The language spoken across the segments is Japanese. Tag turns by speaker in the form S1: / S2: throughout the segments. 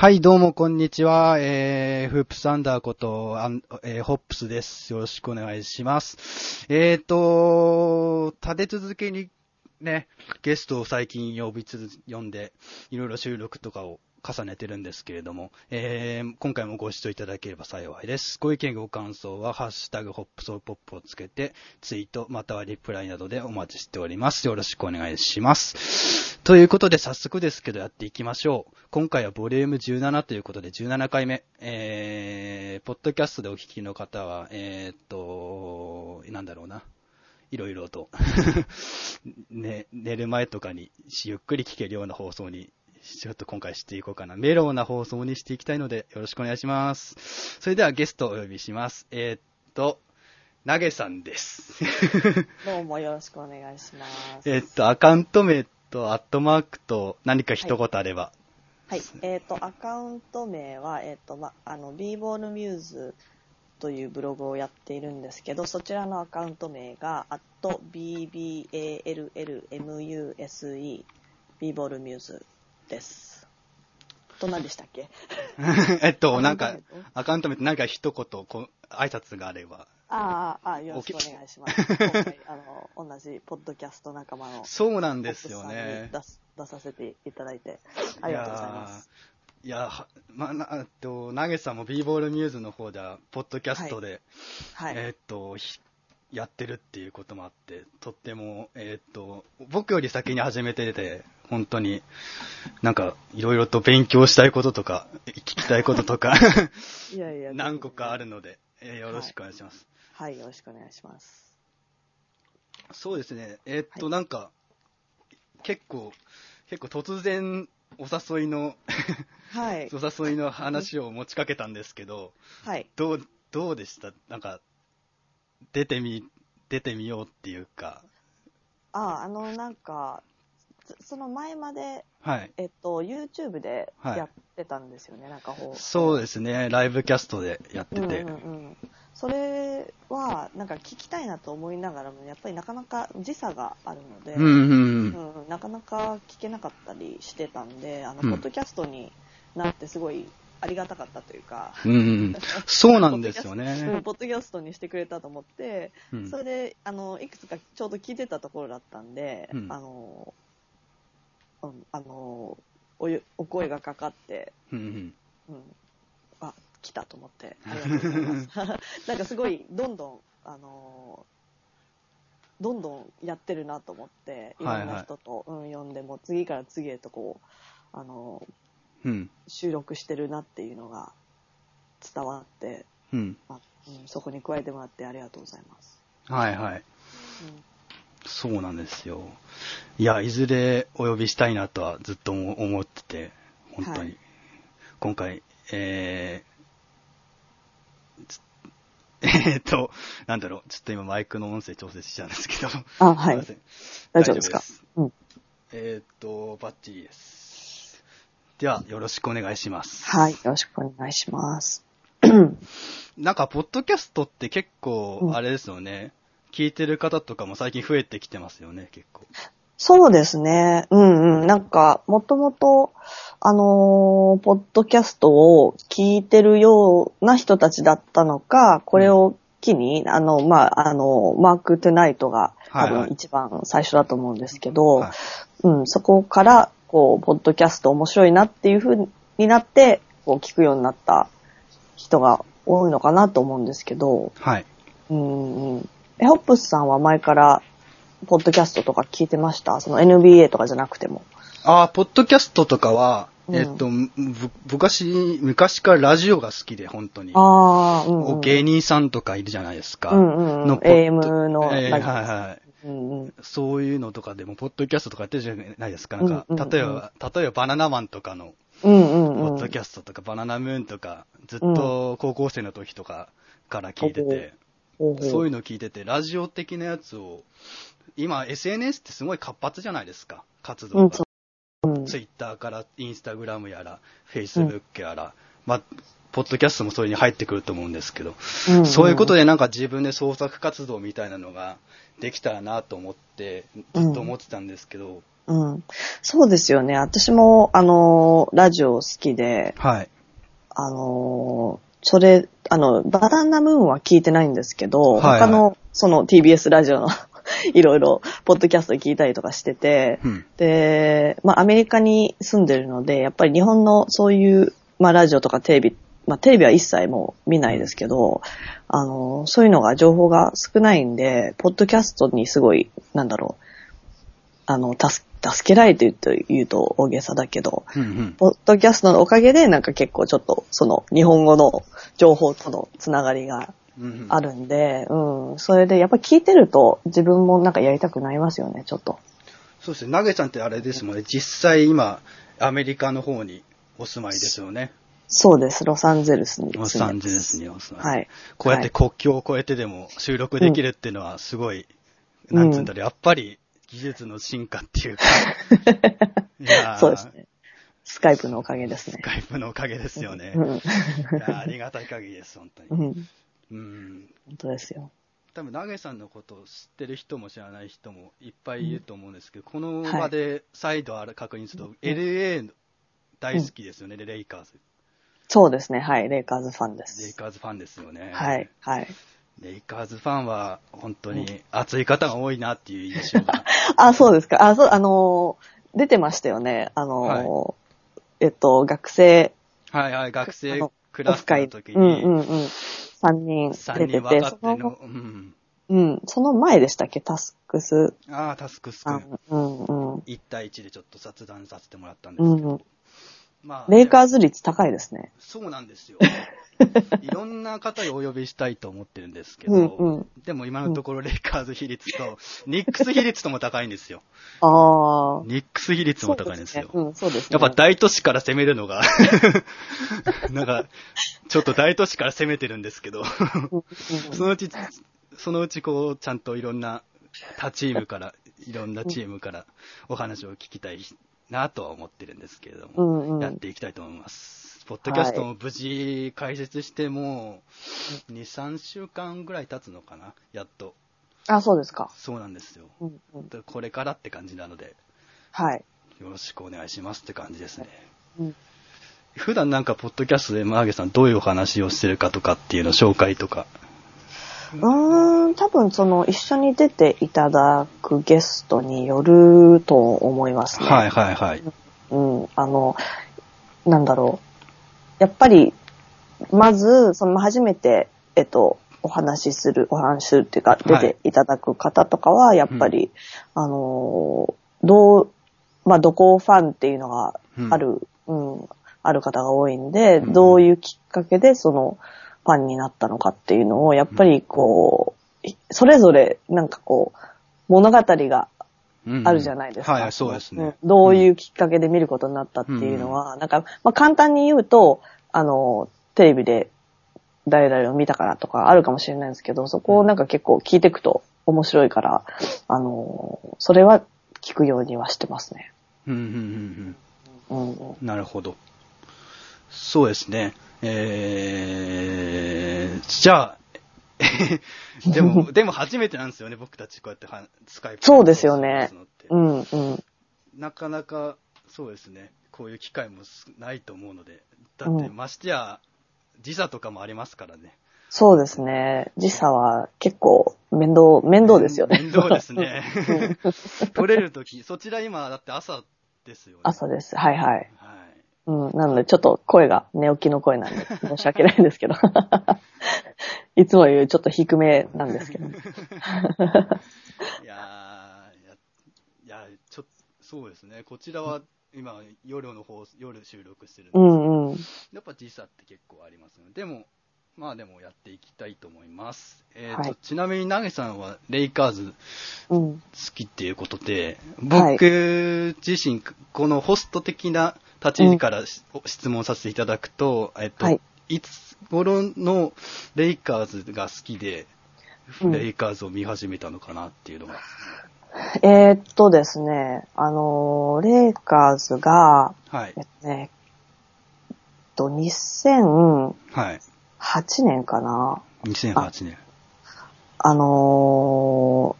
S1: はい、どうも、こんにちは。えー、フープサンダーこと、あんえー、ホップスです。よろしくお願いします。えーと、立て続けにね、ゲストを最近呼びつ、呼んで、いろいろ収録とかを重ねてるんですけれども、えー、今回もご視聴いただければ幸いです。ご意見ご感想は、ハッシュタグホップソーポップをつけて、ツイート、またはリプライなどでお待ちしております。よろしくお願いします。ということで、早速ですけど、やっていきましょう。今回はボリューム17ということで、17回目。えー、ポッドキャストでお聞きの方は、えーっと、なんだろうな。いろいろと、ね、寝る前とかにゆっくり聞けるような放送に、ちょっと今回していこうかな。メロウな放送にしていきたいので、よろしくお願いします。それではゲストをお呼びします。えーっと、投げさんです。
S2: どうもよろしくお願いします。
S1: えーっと、アカウント名とアットマークと何か一言あれば。
S2: はい。えっ、と、アカウント名は、えっ、と、ま、あの、b ボールミューズというブログをやっているんですけど、そちらのアカウント名が、bballmuse、b ボールミューズです。と何でしたっけ？
S1: えっと、なんか
S2: アカウント名、
S1: って何か一言、こう挨拶があれば。
S2: ああ、ああ、よろしくお願いします。今回、あの、同じポッドキャスト仲間の、
S1: そうなんですよね。
S2: 出す出させていただいて、ありがとうございます。
S1: いやまあ、なと、投げさんも b ボールミューズの方では、ポッドキャストで、
S2: はい。
S1: えーっと、ひやってるっていうこともあって、とっても、えーっと、僕より先に始めてて、本当に、なんか、いろいろと勉強したいこととか、聞きたいこととか、
S2: いやいや、
S1: 何個かあるので、えーよろしくお願いします。
S2: はい、よろしくお願いします。
S1: そうですね、えーっと、
S2: はい
S1: なんか、結構、結構突然、お誘いの、
S2: はい。
S1: お誘いの話を持ちかけたんですけど、
S2: はい。
S1: どう、どうでした？なんか、出てみ、出てみようっていうか、
S2: あ、あの、なんか、つその前まで、
S1: はい。
S2: えっと、YouTube で
S1: はい
S2: やってたんですよね、なんかこう。
S1: そうですね、ライブキャストでやってて。
S2: うんうんうん。それは、なんか聞きたいなと思いながらも、やっぱりなかなか時差があるので、
S1: うんうん
S2: うんなかなか聞けなかったりしてたんで、あの、
S1: うん
S2: ポッドキャストになってすごいありがたかったというか、
S1: うん。そうなんですよ
S2: うん
S1: ね。
S2: ポッドキャストにしてくれたと思って、
S1: うん
S2: それで、あの、いくつかちょうど聞いてたところだったんで、
S1: うん
S2: あの、うんあの、おゆお声がかかって、
S1: うんうん
S2: うん、あ、来たと思って、ありがとうございます。なんかすごい、どんどん、あの、どんどんやってるなと思って、いろんな人と、うん、呼んでも、次から次へとこう、あの、
S1: うん。
S2: 収録してるなっていうのが伝わって、
S1: うん。
S2: まあうん、そこに加えてもらってありがとうございます。
S1: はいはい。
S2: うん
S1: そうなんですよ。いや、いずれお呼びしたいなとはずっと思ってて、本当に。
S2: はい
S1: 今回、えー、つ えーっと、なんだろう、ちょっと今マイクの音声調整しちゃうんですけど。
S2: あ、はい
S1: すいません。
S2: 大丈夫ですか？うん。
S1: えーっと、バッチリです。では、よろしくお願いします。
S2: はい、よろしくお願いします。
S1: なんか、ポッドキャストって結
S2: う
S1: 構、
S2: ん
S1: あれですよね。聞いてる方とかも最近増えてきてますよね、結構。
S2: そうですね。うんうん。なんか、もともと、あのーポッドキャストを聞いてるような人たちだったのか、これを機に、あの、まあ、あの、マーク・トゥナイトが多
S1: はいはい
S2: 分一番最初だと思うんですけど、
S1: はい
S2: うん、そこから、こう、ポッドキャスト面白いなっていう風になって、こう、聞くようになった人が多いのかなと思うんですけど、
S1: はい。
S2: うんうん。え、ホップスさんは前から、ポッドキャストとか聞いてました？その NBA とかじゃなくても。
S1: ああ、ポッドキャストとかは、
S2: うん
S1: えっと、ぶ昔、昔からラジオが好きで、本当に。
S2: ああ、うん、うん。
S1: 芸人さんとかいるじゃないですか。
S2: うんうんうん
S1: の
S2: AM の
S1: えーはいはい。
S2: うんうん。
S1: そういうのとかでも、ポッドキャストとかやってるじゃないですか。なんか、例えば、例えばバナナマンとかの。ポッドキャストとか、バナナムーンとか、ずっと高校生の時とかから聞いてて、そういうの聞いてて、ラジオ的なやつを、今 SNS ってすごい活発じゃないですか、活動が。ツイッターからインスタグラムやら、フェイスブックやら、まあ、ポッドキャストもそれに入ってくると思うんですけど、
S2: うん
S1: そういうことでなんか自分で創作活動みたいなのができたらなと思って、ずっと思ってたんですけど、
S2: うん。そうですよね。私も、あの、ラジオ好きで、
S1: はい。
S2: あの、それ、あの、バナナムーンは聞いてないんですけど、
S1: はいはい
S2: 他の、その TBS ラジオの いろいろ、ポッドキャスト聞いたりとかしてて、
S1: うん。
S2: で、まあ、アメリカに住んでるので、やっぱり日本のそういう、まあ、ラジオとかテレビ、まあ、テレビは一切もう見ないですけど、あの、そういうのが、情報が少ないんで、ポッドキャストにすごい、なんだろう、あの、助助けられてると言うと大げさだけど、
S1: うんうん。
S2: ポッドキャストのおかげで、なんか結構ちょっと、その、日本語の情報とのつながりがあるんで、うん、それで、やっぱ聞いてると、自分もなんかやりたくなりますよね、ちょっと。
S1: そうですね。投げさんってあれですもんね。実際今、アメリカの方にお住まいですよね。
S2: そうです、ロサンゼルスに住んで
S1: ロ。サンゼルスにお住まい。
S2: はい。
S1: こうやって国境を越えてでも収録できるっていうのはすごい、なんつうんだろう、やっぱり技術の進化っていうか。いやー
S2: そうですね。スカイプのおかげですね
S1: ス。カイプのおかげですよね。
S2: うん。
S1: いやーありがたい限りです、本当に。
S2: うん。
S1: うん。
S2: 本当ですよ。
S1: 多分、投げさんのことを知ってる人も知らない人もいっぱいいると思うんですけど、この場で再度確認すると、LA 大好きですよね、レイカーズ。
S2: そうですね、はい。レイカーズファンで
S1: レイ
S2: す。
S1: カーズファンですよね。
S2: はい、はい。
S1: レイカーズファンは本当に熱い方が多いなっていう印象が。
S2: あ、そうですか。あ、そう、あのー、出てましたよね。あのー、えっと、学生、
S1: はいはい、学生クラスの時
S2: うん
S1: に、
S2: うんうん。三人
S1: 3
S2: 出てて、その
S1: うん。
S2: うん、その前でしたっけ？タスクス
S1: ああ、タスクス
S2: さ
S1: 君。
S2: ん。うんうん。
S1: 1対1でちょっと雑談させてもらったんですけ
S2: ん。
S1: まあ、
S2: レイカーズ率高いですね。
S1: そうなんですよ。いろんな方をお呼びしたいと思ってるんですけど、
S2: うんうん
S1: でも今のところレイカーズ比率と、ニックス比率とも高いんですよ。
S2: ああ。
S1: ニックス比率も高いんですよ。
S2: そうねうん、そうですね。
S1: やっぱ大都市から攻めるのが、なんか、ちょっと大都市から攻めてるんですけど、
S2: うん
S1: そのうち、そのうちこう、ちゃんといろんな他チームから、いろんなチームからお話を聞きたいなとは思ってるんですけれども、
S2: うんうん
S1: やっていきたいと思います。ポッドキャストも無事開設してもう、2、3週間ぐらい経つのかな？やっと。
S2: あ、そうですか。
S1: そうなんですよ。
S2: うんうん。
S1: これからって感じなので、
S2: はい。
S1: よろしくお願いしますって感じですね。
S2: うん
S1: 普段なんか、ポッドキャストでマーゲさんどういうお話をしてるかとかっていうの紹介とか。
S2: うーん、多分その一緒に出ていただくゲストによると思いますね。
S1: はいはいはい。
S2: うん、あの、なんだろう。やっぱり、まず、その初めて、えっと、お話しする、お話しするっていうか、出
S1: はい
S2: ていただく方とかは、やっぱり、あの、どう、まあ、どこファンっていうのが
S1: うん
S2: ある、うん、ある方が多いんで、
S1: うん
S2: どういうきっかけでそのファンになったのかっていうのを、やっぱりこう、それぞれなんかこう、物語があるじゃないですか。
S1: はい、そうですね。
S2: うんどういうきっかけで見ることになったっていうのは、なんか、まあ、簡単に言うと、あの、テレビで誰々を見たからとかあるかもしれないんですけど、そこをなんか結構聞いていくと面白いから、あの、それは聞くようにはしてますね。
S1: うんうんうん
S2: うん。
S1: うん。なるほど。そうですね。えー、じゃあ、でも、でも初めてなんですよね、僕たちこうやってはスカイプ
S2: そうですよね
S1: そう
S2: ん、うん。
S1: なかなか、そうですね、こういう機会もないと思うので、だって、
S2: うん
S1: ましてや、時差とかもありますからね。
S2: そうですね。時差は結構面倒、面倒ですよね。
S1: 面倒ですね。取れるとき、そちら今、だって朝ですよね。
S2: 朝です。はいはい。
S1: はい。
S2: うん。なので、ちょっと声が寝起きの声なんで、申し訳ないんですけど。いつもよりちょっと低めなんですけど。
S1: いやー、いや、いやちょっと、そうですね。こちらは今、夜の方、夜収録してるんですけ
S2: う
S1: ど、
S2: んうん。
S1: やっぱ時差って結構ありますので、でも、まあでもやっていきたいと思います。えーと
S2: はい
S1: ちなみに、ナゲさんはレイカーズ
S2: うん。
S1: 好きっていうことで、
S2: はい
S1: 僕自身、このホスト的な立ち位置からし、質問させていただくと、えっと、
S2: はい
S1: い、つ頃のレイカーズが好きで、
S2: うん
S1: レイカーズを見始めたのかなっていうのが。
S2: えーっとですね、あのーレイカーズが、
S1: はい
S2: え。っとね、えっと、2008
S1: はい。
S2: 年かな。
S1: 2008年。
S2: あの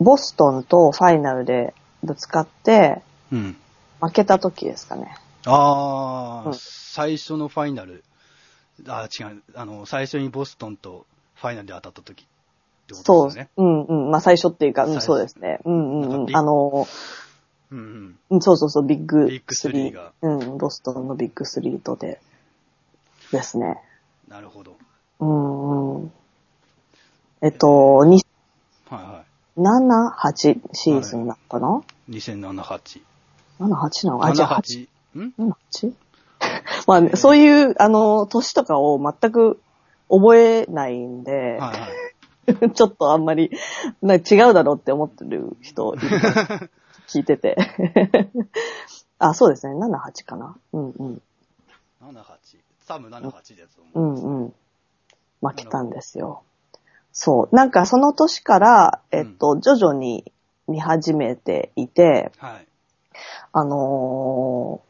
S2: ーボストンとファイナルでぶつかって、
S1: うん。
S2: 負けた時ですかね。
S1: ああ、
S2: うん
S1: 最初のファイナル。あ違う。あの、最初にボストンとファイナルで当たった時ってこ
S2: そう
S1: とですよね。
S2: うんうん。まあ最初っていうか、うん、そうですね。うんうんうん。あの、
S1: うんうん。
S2: うんそうそうそう、ビッグ
S1: ビッグスリーが
S2: うん、ボストンのビッグスリーとで、ですね。
S1: なるほど。
S2: うんうん。えっと、に
S1: はいは
S2: 7、8シーズンなのかな、
S1: い。2007、8。
S2: ?7、8なの？あ、じゃあ8。
S1: 8。ん
S2: ？7、8? まあね、そういう、あの、年とかを全く覚えないんで、
S1: はいはい。
S2: ちょっとあんまり、な違うだろうって思ってる人 聞いてて。あ、そうですね。7、8かな。うんうん。
S1: 7、8。サム7、8です
S2: う
S1: もん。
S2: んうん。負けたんですよ。そう。なんかその年から、えっと、徐々に見始めていて、
S1: はい。
S2: あのー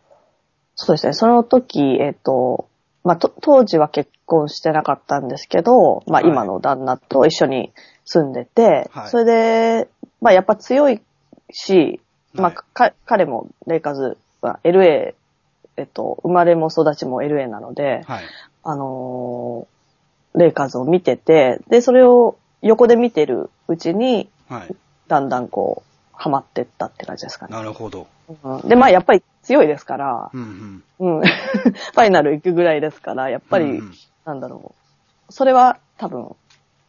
S2: そうですね。その時、えっと、まあ、と当時は結婚してなかったんですけど、まあ、
S1: はい
S2: 今の旦那と一緒に住んでて、
S1: はい
S2: それで、まあ、やっぱ強いし、まあ、
S1: はい
S2: か彼もレイカーズは LA、えっと、生まれも育ちも LA なので、
S1: はい。
S2: あのーレイカーズを見てて、で、それを横で見てるうちに、
S1: はい。
S2: だんだんこう、ハマってったって感じですかね。
S1: なるほど。
S2: うんで、まあ、やっぱり強いですから
S1: う、んうん。
S2: うん。ファイナル行くぐらいですから、やっぱり、
S1: うんうん
S2: なんだろう。それは多分、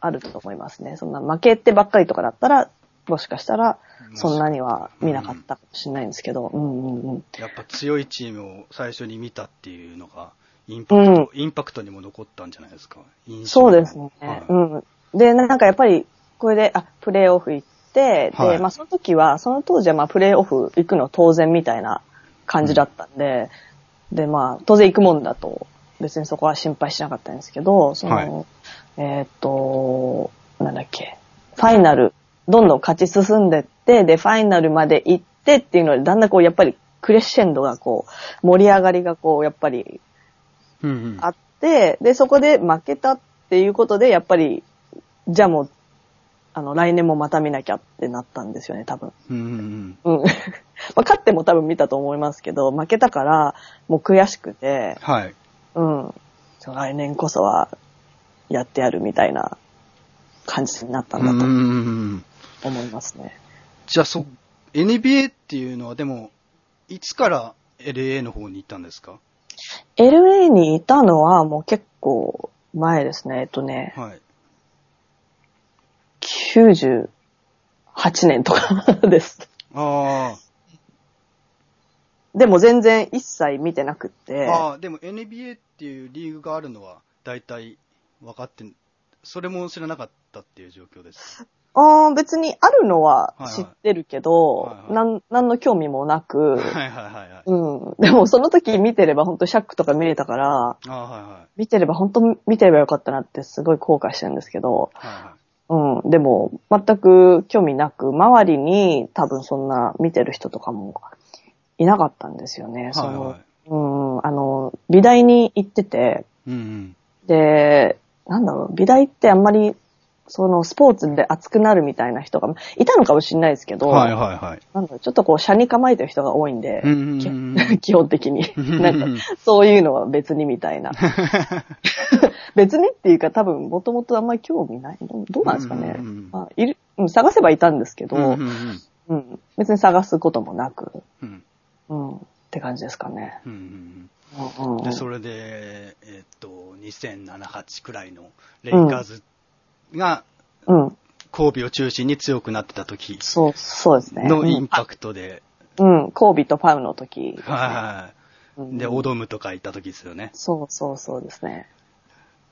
S2: あると思いますね。そんな負けてばっかりとかだったら、もしかしたら、そんなには見なかったかもしれないんですけど、うんうんうん。
S1: やっぱ強いチームを最初に見たっていうのが、インパクト、インパクトにも残ったんじゃないですか。
S2: そうですね。
S1: はい
S2: うん。で、なんかやっぱり、これで、あ、プレイオフ行っ
S1: はい。
S2: まあその時は、その当時はまあプレイオフ行くの当然みたいな感じだったんで、で、まあ当然行くもんだと、別にそこは心配しなかったんですけど、その、
S1: はい。
S2: えーっと、なんだっけ、ファイナル、どんどん勝ち進んでって、で、ファイナルまで行ってっていうので、だんだんこう、やっぱりクレッシェンドがこう、盛り上がりがこう、やっぱり
S1: うんうん。
S2: あって、で、そこで負けたっていうことで、やっぱり、じゃあもう、あの、来年もまた見なきゃってなったんですよね、多分。
S1: うんうんうん。
S2: うん。まあ、勝っても多分見たと思いますけど、負けたから、もう悔しくて、
S1: はい。
S2: うん。来年こそは、やってやるみたいな感じになったんだと。思いますね。
S1: じゃあそ、NBA っていうのはでも、いつから LA の方に行ったんですか
S2: ？LA にいたのはもう結構前ですね。えっとね、
S1: はい。
S2: 98年とかです。
S1: あ
S2: でも全然一切見てなくって。
S1: あ。ああ、でも NBA っていうリーグがあるのは大体分かってん、それも知らなかったっていう状況です。
S2: ああ、別にあるのは知ってるけど、
S1: はいはい
S2: なん、なんの興味もなく、
S1: はいはいはいはい。
S2: うん。でもその時見てれば本当シャックとか見れたから、
S1: ああ、はいはい。
S2: 見てれば本当見てればよかったなってすごい後悔してるんですけど、
S1: はいはい。
S2: うん。でも全く興味なく、周りに多分そんな見てる人とかもいなかったんですよね。その、うん。あの、美大に行ってて、
S1: うんうん。
S2: で、なんだろう、美大ってあんまり、そのスポーツで熱くなるみたいな人がいたのかもしれないですけど、
S1: はいはいはい。
S2: なんだちょっとこう、車に構えてる人が多いんで、
S1: うんうんうん
S2: 基本的に。
S1: うん
S2: なんか、そういうのは別にみたいな。別にっていうか多分、もともとあんまり興味ない。どうなんですかね。
S1: うんうんうん
S2: まあいるうん探せばいたんですけど、
S1: う
S2: うんん
S1: うんうん
S2: 別に探すこともなく、
S1: うん
S2: うん、って感じですかね。
S1: うんうん
S2: うんうん
S1: で、それで、えっと、2007、8くらいのレイカーズが、
S2: うん。
S1: 神戸を中心に強くなってた時
S2: そう、そうですね。
S1: のインパクトで、
S2: うん、コービーとパウの時ね、
S1: はい。
S2: うん
S1: で、オドムとか行った時ですよね。
S2: そうそうそうですね。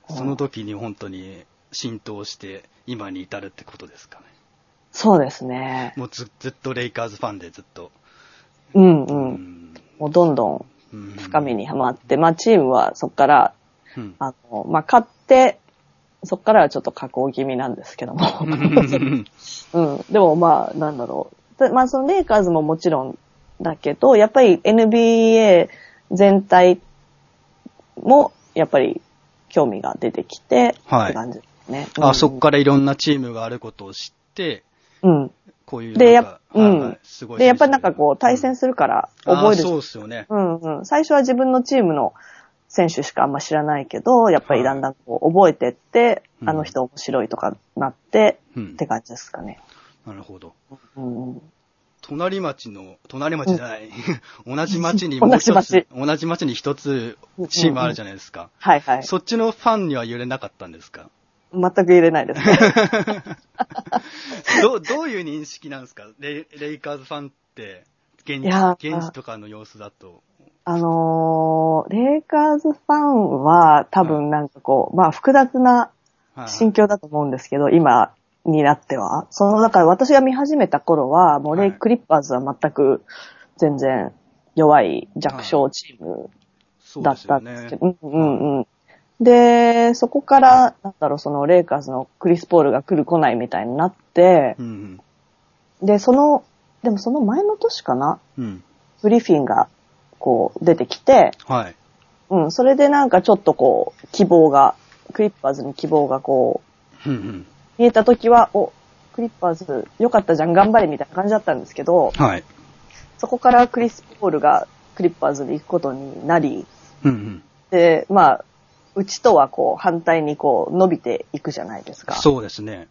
S1: その時に本当に浸透して、今に至るってことですかね。
S2: そうですね。
S1: もうずずっとレイカーズファンでずっと。
S2: うんう。
S1: うんん
S2: もうどんどん深みにはまって、まあチームはそこから、
S1: うん
S2: あの、まあ勝って、そこからはちょっと下降気味なんですけども。
S1: う ん
S2: うん。でもまあ、なんだろう。でまあそのレイカーズももちろんだけど、やっぱり NBA 全体も、やっぱり興味が出てきて、
S1: はい
S2: って感じですね。
S1: あ、そっからいろんなチームがあることを知って、
S2: うん。
S1: こういう
S2: で。やっうん
S1: すごい
S2: で、やっぱりなんかこう、対戦
S1: す
S2: するから
S1: る
S2: 覚えるし
S1: そうですよね。
S2: うんうん。最初は自分のチームの選手しかあんま知らないけど、やっぱりだんだんこう覚えてって、
S1: うん
S2: あの人面白いとかなって、
S1: うん
S2: って感じですかね。
S1: なるほど。
S2: うんうん、
S1: 隣町の、隣町じゃない、同じ町に
S2: う ん
S1: もう一
S2: 同じ
S1: つ、同じ町に一つチームあるじゃないですか。
S2: はいはい。
S1: そっちのファンには揺れなかったんですか？
S2: 全く入れないですね。
S1: どう、どういう認識なんですか？レイレイカーズファンって、現現地とかの様子だと。
S2: あのー、レイカーズファンは多分なんかこう、まあ複雑な
S1: はい
S2: 心境だと思うんですけど、今になっては。その、だから私が見始めた頃は、もうレイ
S1: はい
S2: クリッパーズは全く全然弱い弱小チームだったんですけ
S1: ね。
S2: ど、うんうんうん。で、そこから、なんだろう、そのレイカーズのクリス・ポールが来る来ないみたいになって
S1: う、ん
S2: で、その、でもその前の年かな、
S1: うん。うん。
S2: グリフィンがこう出てきて、
S1: はい。
S2: うん、それでなんかちょっとこう、希望が、クリッパーズに希望がこう、
S1: うんうん。
S2: 見えた時は、お、クリッパーズ良かったじゃん、頑張れみたいな感じだったんですけど、
S1: はい。
S2: そこからクリス・ポールがクリッパーズに行くことになり、
S1: うんうん。
S2: で、まあ、うちとはこう反対にこう伸びていくじゃないですか。
S1: そうですね。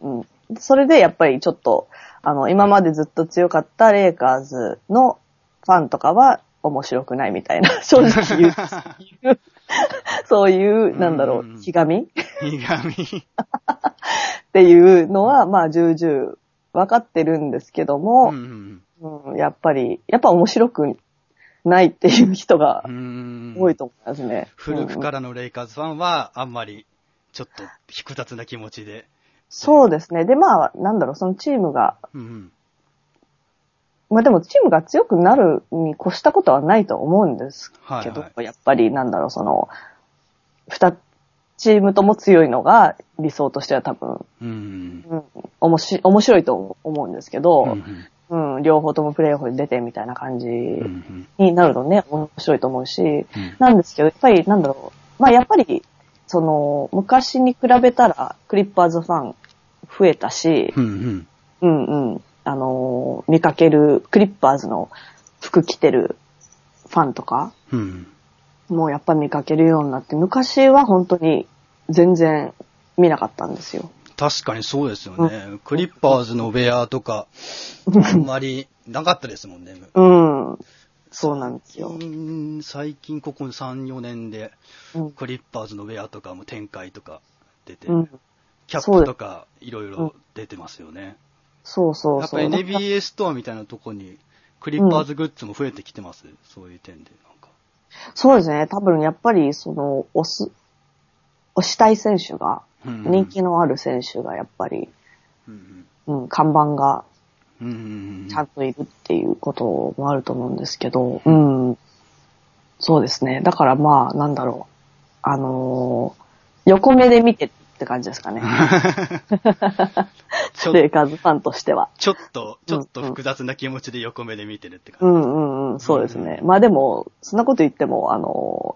S2: うん。それでやっぱりちょっと、あの、今までずっと強かったレイカーズのファンとかは面白くないみたいな、正直言う。そういう、なんだろ
S1: う
S2: ひがみ？っ
S1: ひがみ。
S2: ていうのは、まあ、重々分かってるんですけど
S1: う
S2: も、
S1: ん
S2: うんやっぱり、やっぱ面白くないっていう人が多いと思いますね。
S1: 古くかららのレイカーズファンは、あんまり、ちょっと複雑な気持ちで。
S2: そうですね。で、まあ、なんだろう、そのチームが、
S1: うんうん。
S2: まあでもチームが強くなるに越したことはないと思うんですけど、
S1: はいは
S2: やっぱりなんだろう、その、二チームとも強いのが理想としては多分、
S1: うん
S2: うん、おもし面白いと思うんですけど、
S1: うん。
S2: うん、両方ともプレーオフに出てみたいな感じになるとね、面白いと思うし、
S1: うん
S2: なんですけど、やっぱりなんだろう、まあやっぱり、その、昔に比べたら、クリッパーズファン増えたし、
S1: うんうん。
S2: うんうん。あのー見かける、クリッパーズの服着てるファンとか、
S1: うん。
S2: もうやっぱ見かけるようになって、昔は本当に全然見なかったんですよ。
S1: 確かにそうですよね。クリッパーズのウェアとか、あんまりなかったですもんね。
S2: うん。そうなんですよ。
S1: うん最近ここ3、4年で、
S2: うん。
S1: クリッパーズのウェアとかも展開とか出て、
S2: うん、
S1: キャップとかいろいろ出てますよね。
S2: そうそうそう。
S1: やっぱ NBA ストアみたいなとこに、クリッパーズグッズも増えてきてます？そういう点で。なんか
S2: そうですね。多分やっぱり、その、押す、押したい選手が、
S1: うん
S2: 人気のある選手がやっぱり、
S1: うん
S2: うん、看板が
S1: うんうんうん
S2: ちゃんといるっていうこともあると思うんですけど、うん。そうですね。だからまあ、なんだろう。あのー横目で見てって感じですかね。レイカーズファンとしては。
S1: ちょっと、ちょっと複雑な気持ちで横目で見てるって
S2: う
S1: 感じ。
S2: んうんうん、そうですね。まあでも、そんなこと言っても、あの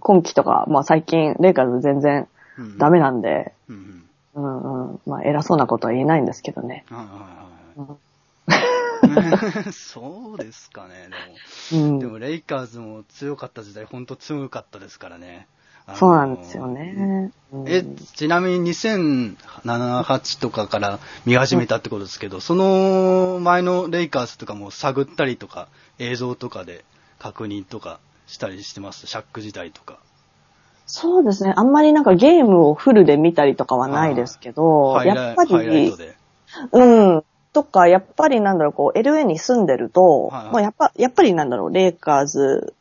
S2: 今季とか、まあ最近、レイカーズ全然
S1: うん
S2: ダメなんで、
S1: うんうん
S2: うんうん。まあ偉そうなことは言えないんですけどね。
S1: そうですかね、
S2: うん
S1: でも。でも、レイカーズも強かった時代、本当強かったですからね。
S2: そうなんですよね。うん
S1: え、ちなみに2007、8とかから見始めたってことですけど、その前のレイカーズとかも探ったりとか、映像とかで確認とかしたりしてます？シャック時代とか。
S2: そうですね。あんまりなんかゲームをフルで見たりとかはないですけど、やっぱり。うん。とか、やっぱりなんだろう、こう、LA に住んでると、
S1: はいはい
S2: もうやっぱ、やっぱりなんだろう、レイカーズ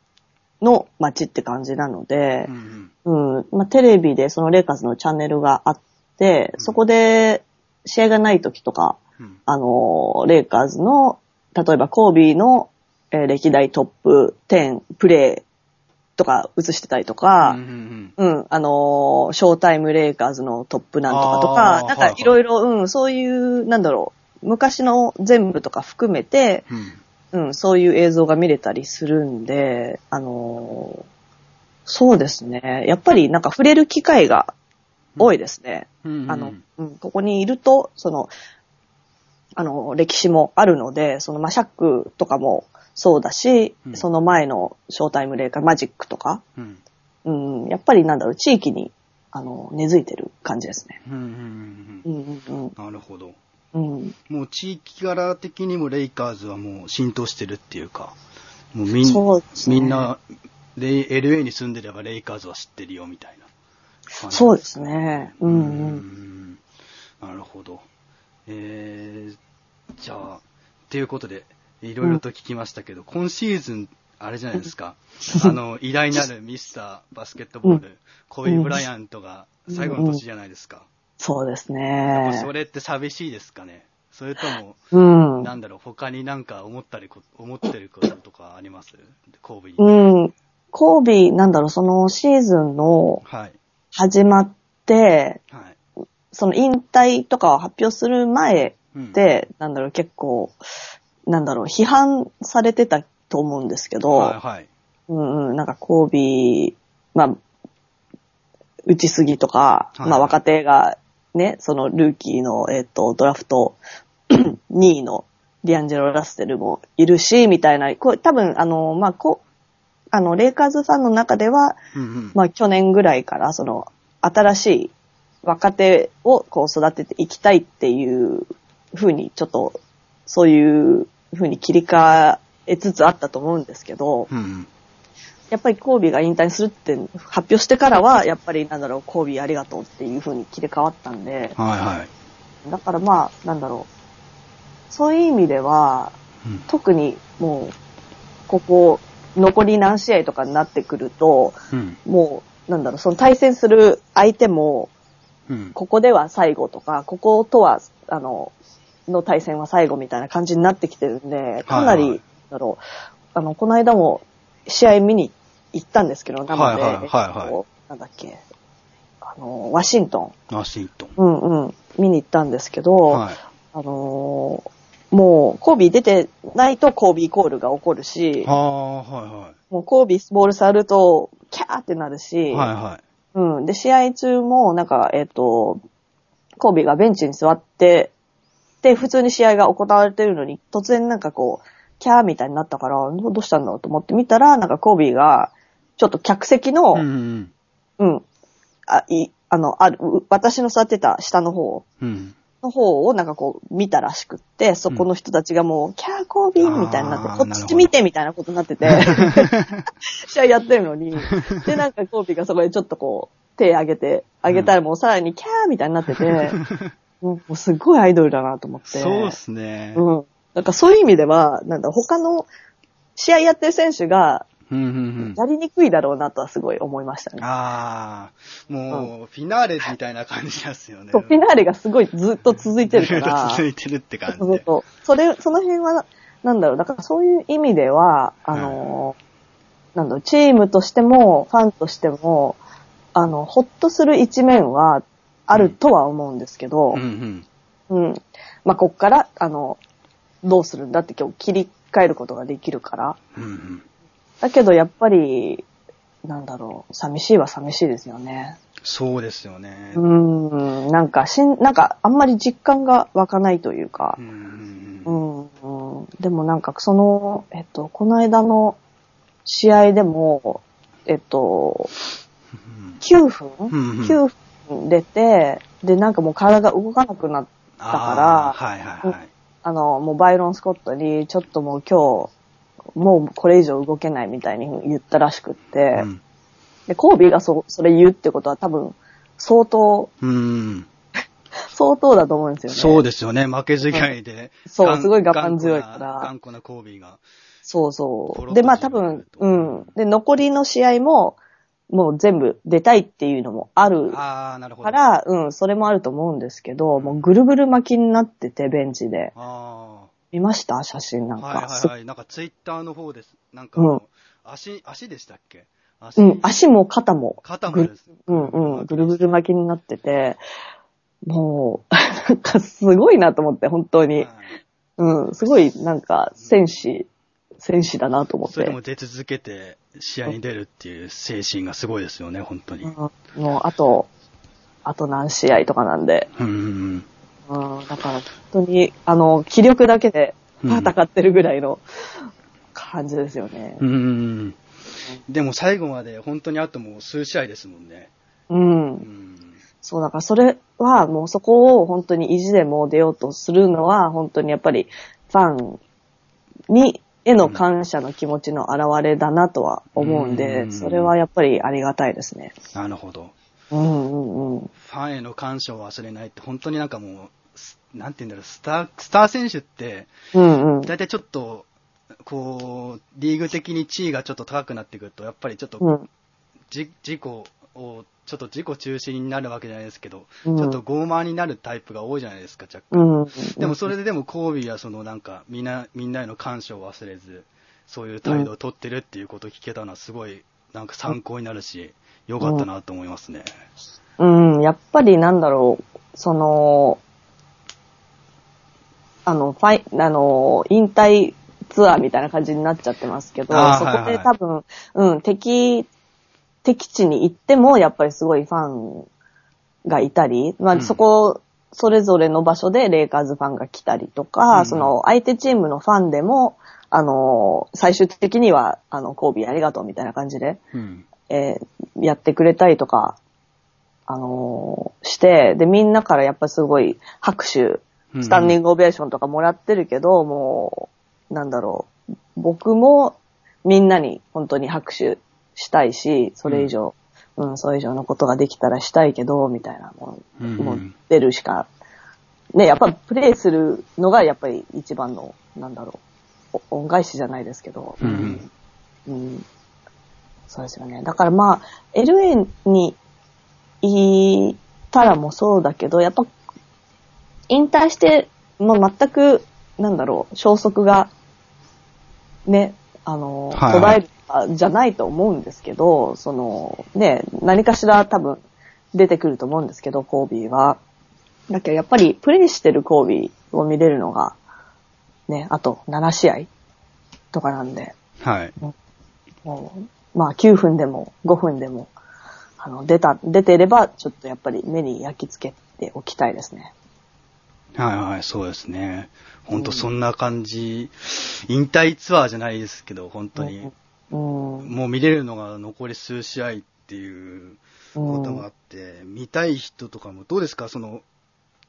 S2: の街って感じなので
S1: うんう、ん。
S2: うん。まあ、テレビでそのレイカーズのチャンネルがあって、
S1: うん。
S2: そこで試合がない時とか、
S1: うん。
S2: あの、レイカーズの、例えばコービーの、えー歴代トップ10プレーとか映してたりとか、
S1: うんうん
S2: うん、あのーショータイムレイカーズのトップなんとかと
S1: あ
S2: か、
S1: ー
S2: なんかいろいろ、うん、そういう、なんだろう、昔の全部とか含めて、
S1: うん
S2: うん、そういう映像が見れたりするんで、あのーそうですね。やっぱりなんか触れる機会が多いですね。
S1: うんうん
S2: あの、うん、ここにいると、その、あの、歴史もあるので、その、まあ、シャックとかもそうだし、
S1: うん
S2: その前のショータイムレイカー、マジックとか、
S1: うん。
S2: うん、やっぱりなんだろう、地域に、あの、根付いてる感じですね。
S1: うんうん
S2: う
S1: うん
S2: んうん
S1: うん。なるほど。
S2: うん。うん。
S1: もう地域柄的にもレイカーズはもう浸透してるっていうか、もうみん
S2: ね
S1: みんな、LA に住んでればレイカーズは知ってるよみたいな感じ。
S2: そうですね。うんうん。
S1: んなるほど。えー、じゃあ、ということで、いろいろと聞きましたけど、今シーズン、あれじゃないですか、あの、偉大なるミスターバスケットボール、コビー・ブライアントが最後の年じゃないですか。
S2: そうです
S1: やっぱ
S2: ね。
S1: それって寂しいですかねそれとも、
S2: うん。
S1: なんだろう、他になんか思ったりこ、思ってることとかあります？コービー。
S2: うん。コービー、なんだろう、そのシーズンの
S1: はい。
S2: 始まって、
S1: はい。
S2: その引退とかを発表する前
S1: うん、
S2: で、なんだろう、結構、なんだろう、批判されてたと思うんですけど、
S1: はいはい。
S2: うんうん、なんかコービー、まあ、打ちすぎとか、
S1: はい
S2: まあ若手がね、そのルーキーの、えっ、と、ドラフト 2位のディアンジェロ・ラッセルもいるし、みたいな、こう多分、あの、まあ、こう、あの、レイカーズファンの中では、
S1: うんうん。
S2: まあ去年ぐらいから、その、新しい若手をこう育てていきたいっていう風に、ちょっと、そういう風に切り替えつつあったと思うんですけど、
S1: うんうん。
S2: やっぱりコービーが引退するって発表してからは、やっぱりなんだろう、コービーありがとうっていう風に切り替わったんで、
S1: はいはい。
S2: だからまあ、なんだろう、そういう意味では、
S1: うん
S2: 特にもう、ここ、残り何試合とかになってくると、
S1: うん。
S2: もう、なんだろう、その対戦する相手も、
S1: うん。
S2: ここでは最後とか、こことは、あの、の対戦は最後みたいな感じになってきてるんで、かなり、
S1: はいはい
S2: だろう、あの、この間も試合見に行ったんですけど、生で、
S1: はいはいはいはい
S2: えっとなんだっけ、あの、ワシントン、
S1: ワシントン。
S2: うんうん、見に行ったんですけど、
S1: はい。
S2: あのーもう、コービー出てないとコービーコールが起こるし、
S1: ああ、は
S2: もうコービーボール触ると、キャーってなるし、
S1: いはい。はいはい。
S2: うん。で、試合中も、なんか、えっ、と、コービーがベンチに座って、で、普通に試合が行われてるのに、突然なんかこう、キャーみたいになったから、どうしたんだろうと思って見たら、なんかコービーが、ちょっと客席の、
S1: う
S2: うん、
S1: んうん。
S2: あ、い、あの、ある、う私の座ってた下の方
S1: うん。
S2: の方をなんかこう見たらしくって、そこの人たちがもう、キャーコービーみたいになって、こっち見てみたいなことになってて、試合やってるのに、で、なんかコービーがそこでちょっとこう、手上げて、上げたらもうさらにキャーみたいになってて、もうすごいアイドルだなと思って。
S1: そうっすね。
S2: うん。なんかそういう意味では、なんだ、他の試合やってる選手が
S1: うんうんうん。
S2: やりにくいだろうなとはすごい思いましたね。
S1: ああ、もう、フィナーレみたいな感じですよね。
S2: そう、フィナーレがすごいずっと続いてるから。
S1: 続いてるって感じで。
S2: そうそう。それ、その辺は、なんだろう、だからそういう意味では、あの、なんだろう、チームとしても、ファンとしても、あの、ほっとする一面はあるとは思うんですけど
S1: うんう、ん。
S2: うん。まあ、こっから、あの、どうするんだって今日切り替えることができるから。
S1: うんうん。
S2: だけど、やっぱり、なんだろう、寂しいは寂しいですよね。
S1: そうですよね。
S2: うーん、なんか、しん、なんか、あんまり実感が湧かないというか
S1: う、んうん。
S2: でもなんか、その、えっと、この間の試合でも、えっと、9分、
S1: うんうん
S2: ?9 分出て、で、なんかもう体が動かなくなっだから
S1: はいはいはい。
S2: あの、もうバイロン・スコットに、ちょっともう今日、もうこれ以上動けないみたいに言ったらしくって、
S1: うん
S2: で、コービーがそ、それ言うってことは多分、相当、
S1: うん。
S2: 相当だと思うんですよね。
S1: そうですよね。負けず嫌いで。
S2: そうすごい我慢強いから
S1: 頑固な頑固なコービーが。
S2: そうそう。で、まあ多分、うん。で、残りの試合も、もう全部出たいっていうのもある
S1: ああ、なるほど。
S2: から、うん、それもあると思うんですけど、もうぐるぐる巻きになってて、ベンチで。
S1: あ
S2: 見ました？写真なん
S1: あ。
S2: か。
S1: はいはいはい。なんかツイッターの方です。なんかあ
S2: うん
S1: の、足、足でしたっけ？足、
S2: うん、足も肩も。
S1: 肩もです。
S2: うんうん、ぐるぐる巻きになってて、もう、なんかすごいなと思って、本当に。
S1: はい
S2: うん、すごいなんか戦士、戦士だなと思って。
S1: それでも出続けて試合に出るっていう精神がすごいですよね、本当に。
S2: うんもうあと、あと何試合とかなんで、
S1: うんうん
S2: うん、だから本当に、あの、気力だけで戦ってるぐらいの感じですよね。
S1: うん。うん。でも最後まで本当にあともう数試合ですもんね。
S2: うん
S1: う。ん。
S2: そう、だからそれはもうそこを本当に意地でも出ようとするのは、本当にやっぱりファンに、への感謝の気持ちの表れだなとは思うん
S1: う
S2: で、
S1: ん
S2: それはやっぱりありがたいですね。
S1: なるほど。
S2: うんうんうん。
S1: ファンへの感謝を忘れないって本当になんかもう、すなんて言うんだろう、スター、スター選手って、
S2: うんうん。
S1: 大体ちょっと、こう、リーグ的に地位がちょっと高くなってくると、やっぱりちょっと、
S2: うん
S1: じ自己を、ちょっと自己中心になるわけじゃないですけど、
S2: うん
S1: ちょっと傲慢になるタイプが多いじゃないですか、若干。
S2: うんうん。
S1: でもそれででもコービーはそのなんかみんな、みんなへの感謝を忘れず、そういう態度を取ってるっていうことを聞けたのはすごいなんか参考になるし、良かったなと思いますね。
S2: うん、やっぱりなんだろう、その、あの、ファイ、あの、引退ツアーみたいな感じになっちゃってますけど、そこ
S1: あーはいはい
S2: で多分、うん、敵、敵地に行っても、やっぱりすごいファンがいたり、まあ、
S1: うん。
S2: そこ、それぞれの場所でレイカーズファンが来たりとか、
S1: うん。
S2: その、相手チームのファンでも、あの、最終的には、あの、コービーありがとうみたいな感じで、
S1: うん。
S2: えーやってくれたりとか、あのーして、で、みんなからやっぱすごい拍手、スタンディングオベーションとかもらってるけど、もう、なんだろう、僕もみんなに本当に拍手したいし、それ以上、うん、それ以上のことができたらしたいけど、みたいなもう、
S1: うん。
S2: もう出るしか、ね、やっぱプレイするのがやっぱり一番の、なんだろう、お恩返しじゃないですけど、
S1: うん。
S2: うん。そうですよね。だからまあ、LA にいたらもそうだけど、やっぱ、引退して、もう全く、なんだろう、消息が、ね、あの、
S1: はい
S2: 途絶えるじゃないと思うんですけど、その、ね、何かしら多分出てくると思うんですけど、コービーは。だけどやっぱりプレイしてるコービーを見れるのが、ね、あと7試合とかなんで、
S1: はい。
S2: もう、まあ9分でも5分でも、あの、出た、出てれば、ちょっとやっぱり目に焼き付けておきたいですね。
S1: はいはい、そうですね。本当そんな感じ、引退ツアーじゃないですけど、本当に、
S2: うん。うん。
S1: もう見れるのが残り数試合っていうことがあって、見たい人とかも、どうですか？その、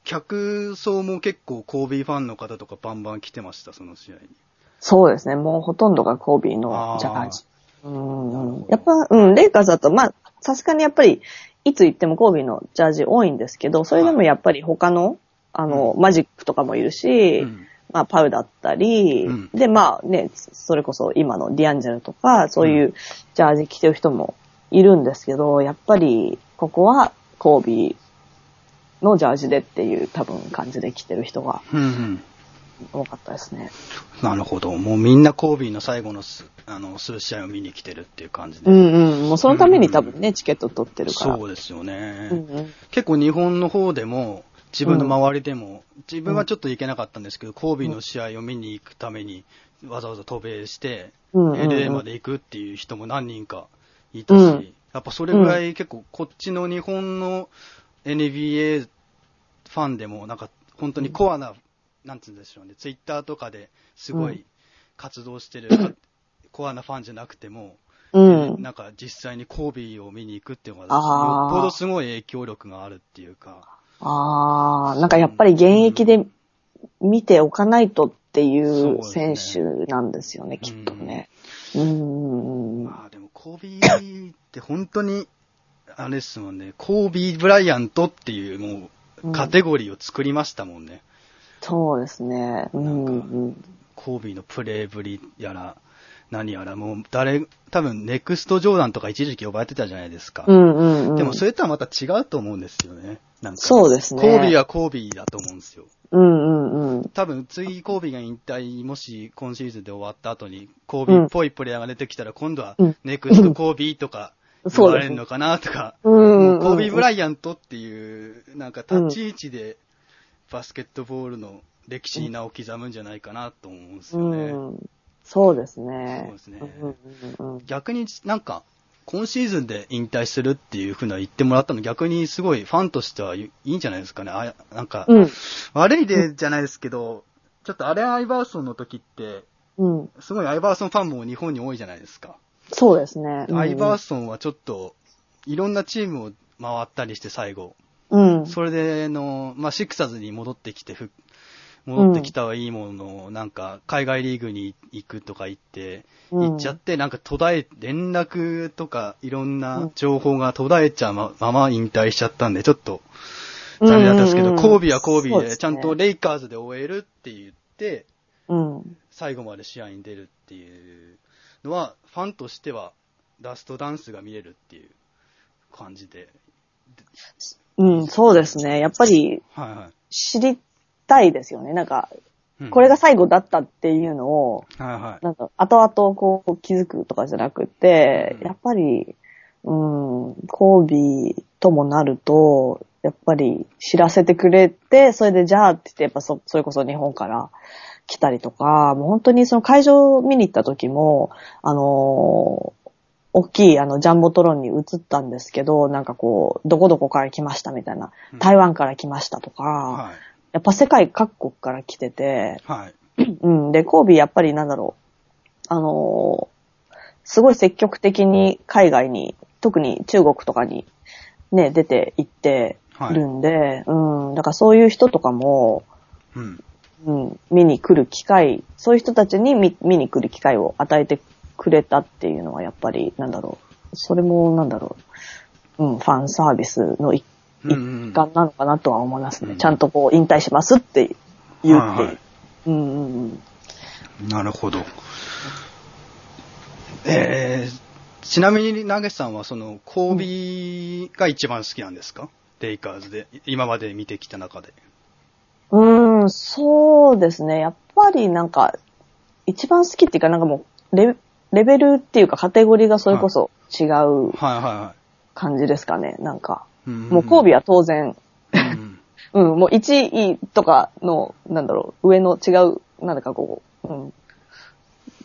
S1: 客層も結構コービーファンの方とかバンバン来てました、その試合に。
S2: そうですね。もうほとんどがコービーのジャージ。うん。やっぱ、うん、レイカーズだと、まあ、さすがにやっぱり、いつ行ってもコービーのジャージ多いんですけど、それでもやっぱり他の、あの、マジックとかもいるし、
S1: うん
S2: まあ、パウだったり、
S1: うん
S2: で、まあね、それこそ今のディアンジェルとか、そういうジャージ着てる人もいるんですけど、やっぱり、ここはコービーのジャージでっていう多分感じで着てる人が
S1: うんうん。
S2: 多かったですね。
S1: なるほど。もうみんなコービーの最後のすあの数試合を見に来てるっていう感じで。
S2: うんうん。もうそのために多分ね、チケット取ってるから。
S1: そうですよね。
S2: うんうん。
S1: 結構日本の方でも、自分の周りでも、自分はちょっと行けなかったんですけど、コービーの試合を見に行くために、わざわざ渡米して、LA まで行くっていう人も何人かいたし、
S2: うん。
S1: やっぱそれぐらい結構こっちの日本の NBA ファンでも、なんか本当にコアな、なんて言うんでしょうね、ツイッターとかですご
S2: うん。
S1: い活動してる、か コアなファンじゃなくても、
S2: うん。
S1: なんか実際にコービーを見に行くっていうのが、よっぽどすごい影響力があるっていうか、
S2: ああ、なんかやっぱり現役で見ておかないとっていう選手なんですよね、きっとね。うん。
S1: まあでもコービーって本当に、あれですもんね、コービー・ブライアントっていうもうカテゴリーを作りましたもんね。
S2: そうですね。うん
S1: なんか
S2: うん。
S1: コービーのプレーぶりやら、何やら、もう誰、多分ネクストジョーダンとか一時期呼ばれてたじゃないですか。
S2: うんうんうん。
S1: でもそれとはまた違うと思うんですよね。なんか
S2: そうですね
S1: コービーはコービーだと思うんですよ。
S2: うんうんうん。
S1: 多分次コービーが引退、もし今シーズンで終わった後に、コービーっぽいプレイヤーが出てきたら、今度は
S2: うん
S1: ネクストコービーとか言われるのかなとか、
S2: うんうんうん
S1: コービー・ブライアントっていう、なんか立ち位置でバスケットボールの歴史に名を刻むんじゃないかなと思うんですよね。
S2: うん。そうですね。
S1: そうですね
S2: うんうんうん。
S1: 逆になんか、今シーズンで引退するっていうふうな言ってもらったの逆にすごいファンとしてはいいんじゃないですかね。あなんか、
S2: うん。
S1: 悪い例じゃないですけど、ちょっとアレン・アイバーソンの時って、
S2: うん。
S1: すごいアイバーソンファンも日本に多いじゃないですか。
S2: そうですね。うん
S1: アイバーソンはちょっと、いろんなチームを回ったりして最後、
S2: うん。
S1: それでの、まあ、シクサーズに戻ってきて、ふ戻ってきたはいいものの、なんか、海外リーグに行くとか言って、
S2: うん。
S1: 行っちゃって、なんか途絶え、連絡とかいろんな情報が途絶えちゃうままま引退しちゃったんで、ちょっと、残念だったんですけど、
S2: うん。うんうん
S1: コービーはコービーで、ちゃんとレイカーズで終えるって言って、
S2: うん。
S1: 最後まで試合に出るっていうのは、ファンとしては、ラストダンスが見れるっていう感じで、
S2: うん、そうですね。やっぱり
S1: はいはい。
S2: 知りたいですよね。なんか、
S1: うん。
S2: これが最後だったっていうのを、
S1: はいはい。
S2: なんか、後々こう気づくとかじゃなくて、
S1: うん
S2: やっぱり、うん、コービーともなると、やっぱり知らせてくれて、それでじゃあって言って、やっぱそ、それこそ日本から来たりとか、もう本当にその会場見に行った時も、あのー大きいあのジャンボトロンに移ったんですけど、なんかこう、どこどこから来ましたみたいな、
S1: うん
S2: 台湾から来ましたとか、
S1: はい。
S2: やっぱ世界各国から来てて、
S1: はい。
S2: うん。で、コービーやっぱりなんだろう。あのーすごい積極的に海外に、特に中国とかにね、出て行ってるんで、うん。だからそういう人とかも、
S1: うん。
S2: うん、見に来る機会、そういう人たちに見見に来る機会を与えてくれたっていうのはやっぱり、なんだろう。それも、なんだろう。うん、ファンサービスの一一環なのかなとは思いますね。
S1: うん
S2: ちゃんとこう、引退しますって言うっていう。
S1: はいはい
S2: うんうんうん。
S1: なるほど。えー、ちなみに、ナゲさんは、その、コービーが一番好きなんですか、レイカーズで。今まで見てきた中で。
S2: うーん、そうですね。やっぱりなんか、一番好きっていうかなんかもう、レレベルっていうかカテゴリーがそれこそ違う
S1: はいはいは
S2: 感じですかね。なんか、
S1: い。うん
S2: もうコービーは当然、
S1: うん
S2: うん、もう1位とかの、なんだろう、上の違う、なんだかこう、うん、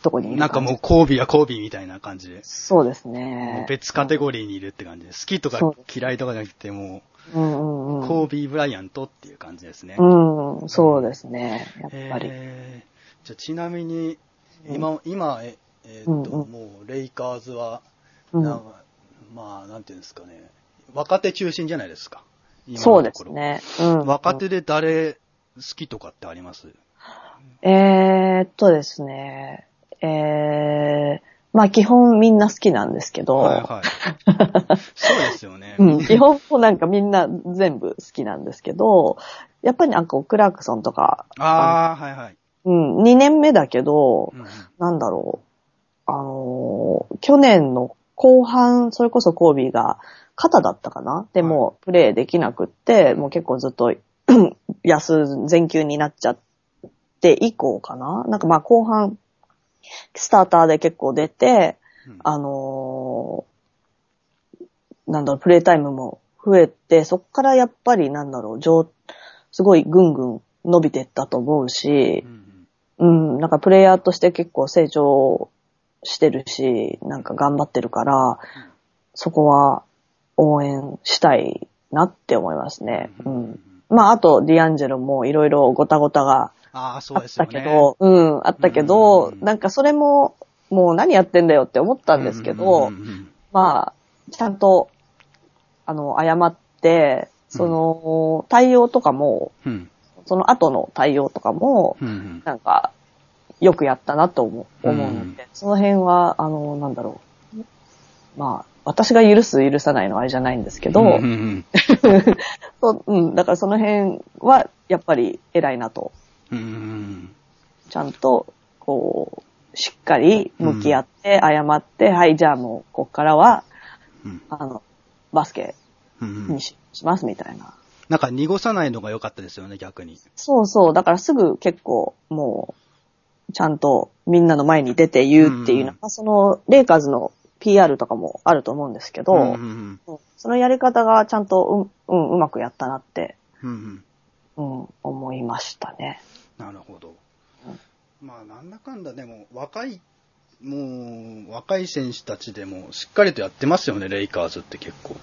S2: とこにいる
S1: なんかもうコービーはコービーみたいな感じで。
S2: そうです
S1: も
S2: ね
S1: う。別カテゴリーにいるって感じで。好きとか嫌いとかじゃなくて、も
S2: うんうん
S1: う、
S2: うん。
S1: コービー・ブライアントっていう感じですね。
S2: うん、そうですね。やっぱり。
S1: えーじゃあちなみに、
S2: うん
S1: 今、今、ええーっと、
S2: うんうん
S1: もう、レイカーズは、まあ、なんていうんですかね、若手中心じゃないですか。
S2: そうですね。うん。
S1: 若手で誰好きとかってあります？
S2: えーっとですね。えー、まあ基本みんな好きなんですけど、
S1: はいはい。そうですよね。
S2: うん、基本もなんかみんな全部好きなんですけど、やっぱりなんかクラークソンとか、
S1: ああ、はいはい。
S2: うん、2年目だけど
S1: う、んうん
S2: なんだろう、あのー去年の後半、それこそコービーが肩だったかな？でもうプレイできなくって、もう結構ずっと 休、全休になっちゃって以降かな？なんかまあ後半、スターターで結構出て、
S1: うん。
S2: あのーなんだろう、プレイタイムも増えて、そっからやっぱりなんだろう、上、すごいぐんぐん伸びてったと思うし
S1: う、んうん。
S2: うん、なんかプレイヤーとして結構成長してるし、なんか頑張ってるから、そこは応援したいなって思いますね。う
S1: うん
S2: ん。まあ、あと、ディアンジェロもいろいろごたごたが
S1: ああ、そ
S2: あった
S1: うですよね。
S2: けど、うん、あったけど、
S1: うん
S2: なんかそれも、もう何やってんだよって思ったんですけど、
S1: うんうんうん
S2: まあ、ちゃんと、あの、謝って、その、対応とかも、
S1: うん
S2: その後の対応とかも、
S1: うんうん
S2: なんか、よくやったなと思う思う
S1: うん
S2: ので、その辺は、あの、なんだろう。まあ、私が許す、許さないのはあれじゃないんですけど、
S1: うん
S2: そううん、だからその辺は、やっぱり偉いなと。ちゃんと、こう、しっかり向き合って、謝って、はい、じゃあもう、こっからは、
S1: うん
S2: あの、バスケにしします、みたいな。
S1: なんか濁さないのが良かったですよね、逆に。
S2: そうそう。だからすぐ結構もう、ちゃんとみんなの前に出て言うっていうのは、その、レイカーズの PR とかもあると思うんですけど、
S1: うんうん
S2: うんそのやり方がちゃんとう、うん、うまくやったなって、
S1: うんうん
S2: うん、思いましたね。
S1: なるほど。まあ、なんだかんだでも、若いもう、若い選手たちでもしっかりとやってますよね、レイカーズって結構。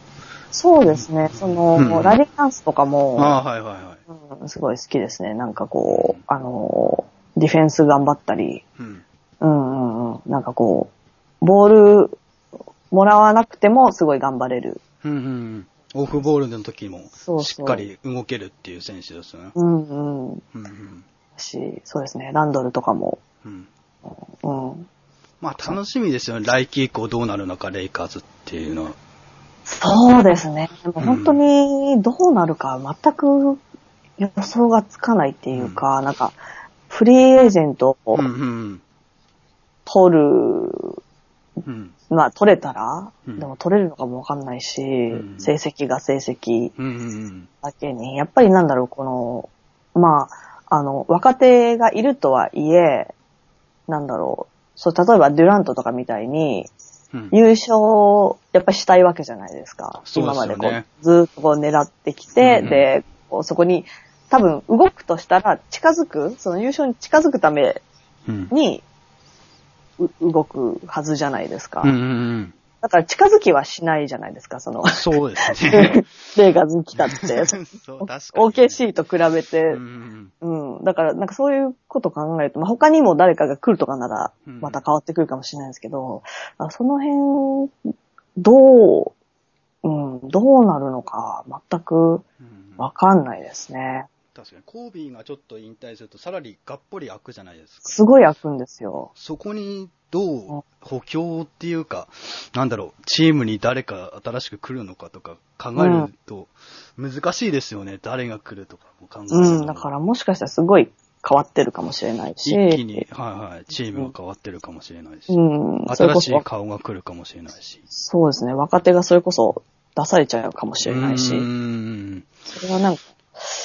S2: そうですね。その、
S1: うん
S2: ラリーダンスとかも、
S1: ああ、はいはいはい。
S2: うんすごい好きですね。なんかこう、あの、ディフェンス頑張ったり、
S1: うん。
S2: うんうんうん。なんかこう、ボールもらわなくてもすごい頑張れる。
S1: うんうん。オフボールの時も
S2: そうそう
S1: しっかり動けるっていう選手ですよね。
S2: うんうん。
S1: うんうん
S2: し、そうですね。ランドルとかも。
S1: うん。
S2: うん。
S1: まあ楽しみですよね。来季以降どうなるのか、レイカーズっていうのは。
S2: そうですね。でも
S1: うん
S2: 本当にどうなるか全く予想がつかないっていうか、なんか、フリーエージェントを
S1: うんうん
S2: 取る、
S1: うん。
S2: まあ取れたら、
S1: うん
S2: でも取れるのかもわかんないし、
S1: ん
S2: 成績が成績だけに、やっぱりなんだろう、この、まあ、あの、若手がいるとはいえ、なんだろう、そう、例えばデュラントとかみたいに、
S1: うん。
S2: 優勝、やっぱりしたいわけじゃないですか。今までこう、ずーっとこう狙ってきて、
S1: うん
S2: で、こうそこに、多分動くとしたら、近づく、その優勝に近づくため
S1: うん。
S2: に、う動くはずじゃないですか。
S1: うんうんうん。
S2: だから近づきはしないじゃないですか、その、
S1: そうですね。
S2: レーガーズに来たって。
S1: そう、確かに。
S2: OKC と比べて、
S1: うんうん
S2: うん。だから、なんかそういうこと考えると、まあ、他にも誰かが来るとかなら
S1: うん、
S2: また変わってくるかもしれないですけど、あその辺、どう、うん、どうなるのか、全く
S1: うん
S2: わかんないですね。
S1: 確かに、コービーがちょっと引退すると、さらにがっぽり開くじゃないですか。
S2: すごい開くんですよ。
S1: そこにどう補強っていうか、なんだろう、チームに誰か新しく来るのかとか考えると難しいですよね。誰が来るとかも考える
S2: うん、
S1: の
S2: だからもしかしたらすごい変わってるかもしれないし。
S1: 一気に、はいはい、チームが変わってるかもしれないし、
S2: うん、
S1: 新しい顔が来るかもしれないし。
S2: そうですね、若手がそれこそ出されちゃうかもしれないうし。
S1: ん
S2: それはなんか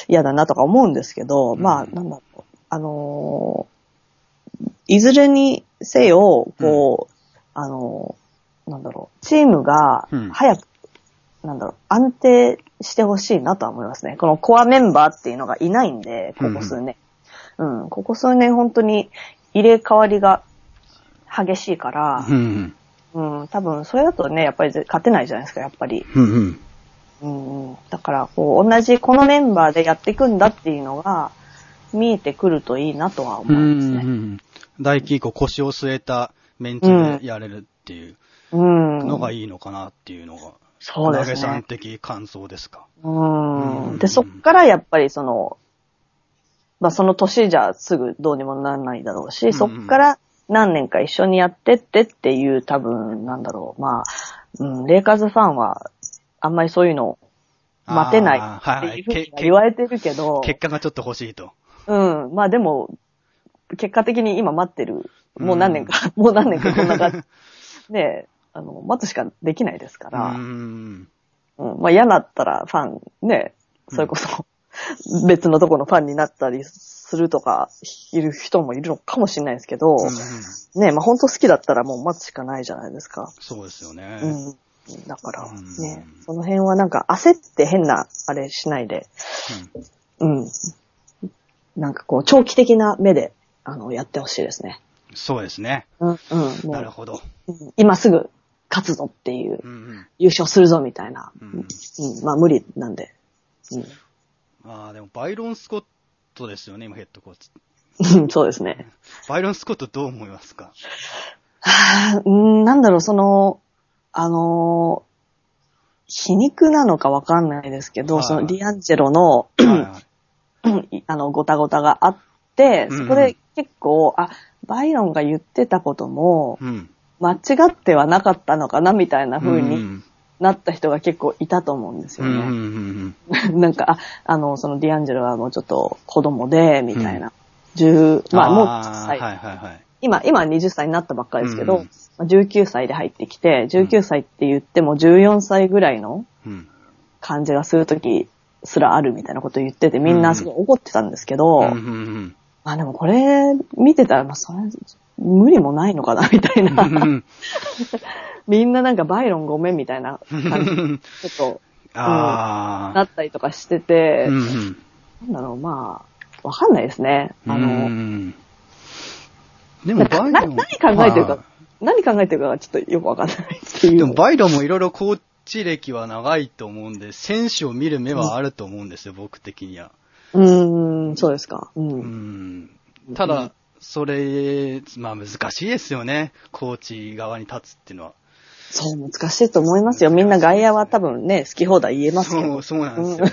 S2: 嫌だなとか思うんですけど、
S1: うん
S2: まあ、なんだろう。あのーいずれにせよ、こう、あのーなんだろう、チームが
S1: うん
S2: 早く、なんだろう、安定してほしいなとは思いますね。このコアメンバーっていうのがいないんで、ここ数年。うん、ここ数年本当に入れ替わりが激しいから
S1: う、ん。
S2: うん、多分それだとね、やっぱり勝てないじゃないですか、やっぱり。
S1: うんうん。
S2: うんうんだから、こう、同じこのメンバーでやっていくんだっていうのが、見えてくるといいなとは思
S1: う
S2: いますね。
S1: ん。大輝以降腰を据えたメンツでやれるっていう
S2: うん。
S1: のがいいのかなっていうのが、
S2: そうです
S1: 投げさん
S2: ね。
S1: 的感想ですか？
S2: うん。
S1: うん
S2: で、そっからやっぱりその、まあその年じゃすぐどうにもならないだろうし、
S1: ん
S2: そっから何年か一緒にやってってっていう多分、なんだろう、まあ、うん、レイカーズファンは、あんまりそういうのを待てないっていうふうに
S1: け
S2: 言われてるけど、
S1: 結果がちょっと欲しいと。
S2: うん。まあでも、結果的に今待ってる。もう何年か、もう何年かこんな感じ。ねあの、待つしかできないですか
S1: う
S2: ら。
S1: ん。
S2: うん。まあ嫌だったらファン、ね、それこそ、別のとこのファンになったりするとか、いる人もいるのかもしれないですけど、
S1: うん
S2: ねまあ本当好きだったらもう待つしかないじゃないですか。
S1: そうですよね。
S2: うん。だから、
S1: うん
S2: ね、その辺はなんか焦って変な、あれしないで、うん。なんかこう、長期的な目で、あの、やってほしいですね。
S1: うんそうですね。
S2: うん、うん。
S1: なるほど。
S2: うん今すぐ勝つぞっていう、
S1: うんうん
S2: 優勝するぞみたいな。
S1: う
S2: うんん。まあ無理なんで。
S1: ああ、でもバイロン・スコットですよね、今ヘッドコーチ。
S2: うん。そうですね。
S1: バイロン・スコットどう思いますか？
S2: はあ、うん、なんだろう、その、あのー皮肉なのかわかんないですけど、
S1: はい
S2: そのディアンジェロの、あの、ごたごたがあって、
S1: うんうん
S2: そこで結構、あ、バイロンが言ってたことも、
S1: うん。
S2: 間違ってはなかったのかな、みたいな風に
S1: うん
S2: なった人が結構いたと思うんですよ
S1: うんうん
S2: ね。
S1: うん
S2: なんか、あ、あの、そのディアンジェロはもうちょっと子供で、みたいな。十、まあもう10歳、
S1: はいはいはい。
S2: 今、今は20歳になったばっかりですけど、
S1: うん
S2: まあ19歳で入ってきて、19歳って言っても14歳ぐらいの
S1: うん。
S2: 感じがするときすらあるみたいなことを言ってて、みんなすごい怒ってたんですけど、まあでもこれ見てたら、まあそれ、無理もないのかな、みたいな。
S1: うん
S2: みんななんかバイロンごめんみたいな感じ、
S1: うん。
S2: ちょっと、
S1: ああ。
S2: なったりとかしてて、なんだろう、まあ、わかんないですね。あの、
S1: うんでもバイ
S2: な
S1: ロン。
S2: 何考えてるか、
S1: はい
S2: 何考えてるかがちょっとよくわかんないっていう。
S1: でもバイロンもいろいろコーチ歴は長いと思うんで、選手を見る目はあると思うんですよ、僕的には。
S2: うーん、そうですか。う。
S1: うんん。ただ、それ、まあ難しいですよね。コーチ側に立つっていうのは。
S2: そう、難しいと思いますよ。みんな外野は多分ね、好き放題言えますけど
S1: そう、。そうなんですよ。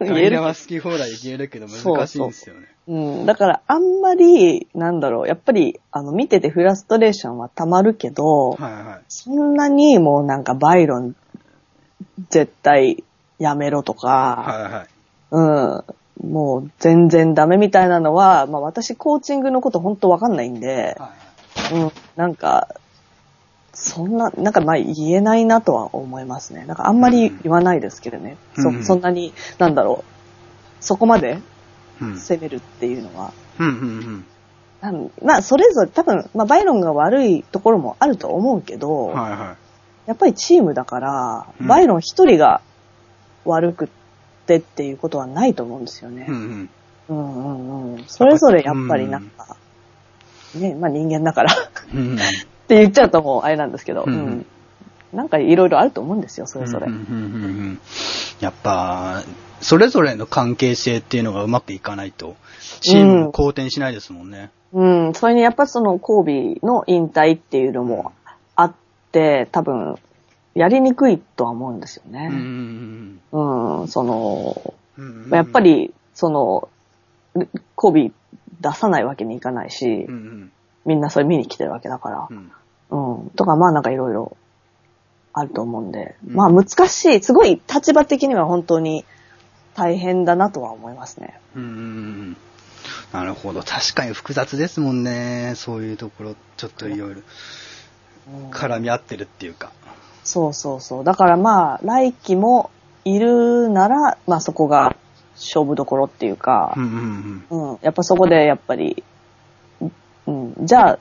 S1: 外野は好き放題言えるけど難しいんですよね。
S2: うん、だからあんまり、なんだろう、やっぱり、あの、見ててフラストレーションはたまるけど、
S1: はいはい。
S2: そんなにもうなんかバイロン、絶対やめろとか、
S1: はいはい。
S2: うん、もう全然ダメみたいなのは、まあ私コーチングのこと本当わかんないんで、
S1: はい
S2: うん、なんか、そんな、なんかまあ言えないなとは思いますね。なんかあんまり言わないですけどね。
S1: うん
S2: そ、そんなに、なんだろう、そこまで
S1: うん。
S2: 攻めるっていうのは。
S1: うんうんうん。
S2: まあそれぞれ多分、まあバイロンが悪いところもあると思うけど、
S1: はいは
S2: やっぱりチームだから、
S1: うん
S2: バイロン一人が悪くってっていうことはないと思うんですよね
S1: い。う。んうん。
S2: うんうんうん。それぞれやっぱりなんか、ね、まあ人間だからっ
S1: うん
S2: て言っちゃうともうあれなんですけど、
S1: う
S2: うんん。なんかいろいろあると思うんですよ、それぞれ。
S1: うんうんうんうんやっぱ、それぞれの関係性っていうのがうまくいかないと、チームも好転しないですもんね。
S2: うん。それにやっぱそのコービーの引退っていうのもあって、多分、やりにくいとは思うんですよ
S1: うんう
S2: ね。
S1: ん
S2: うん。その、
S1: うんうん
S2: やっぱ、り、その、コービー出さないわけにいかないし
S1: うんう、ん
S2: みんなそれ見に来てるわけだから
S1: う。ん
S2: うん。とか、まあなんかいろいろあると思うんで、
S1: うん
S2: まあ難しい、すごい立場的には本当に大変だなとは思いますね。
S1: うんうんうんなるほど。確かに複雑ですもんね。そういうところ、ちょっといろいろ
S2: うん
S1: 絡み合ってるっていうか。
S2: そうそうそう。だからまあ、来季もいるなら、まあそこが勝負どころっていうか
S1: う、んうん
S2: うん、やっぱそこでやっぱり、うん、じゃあ、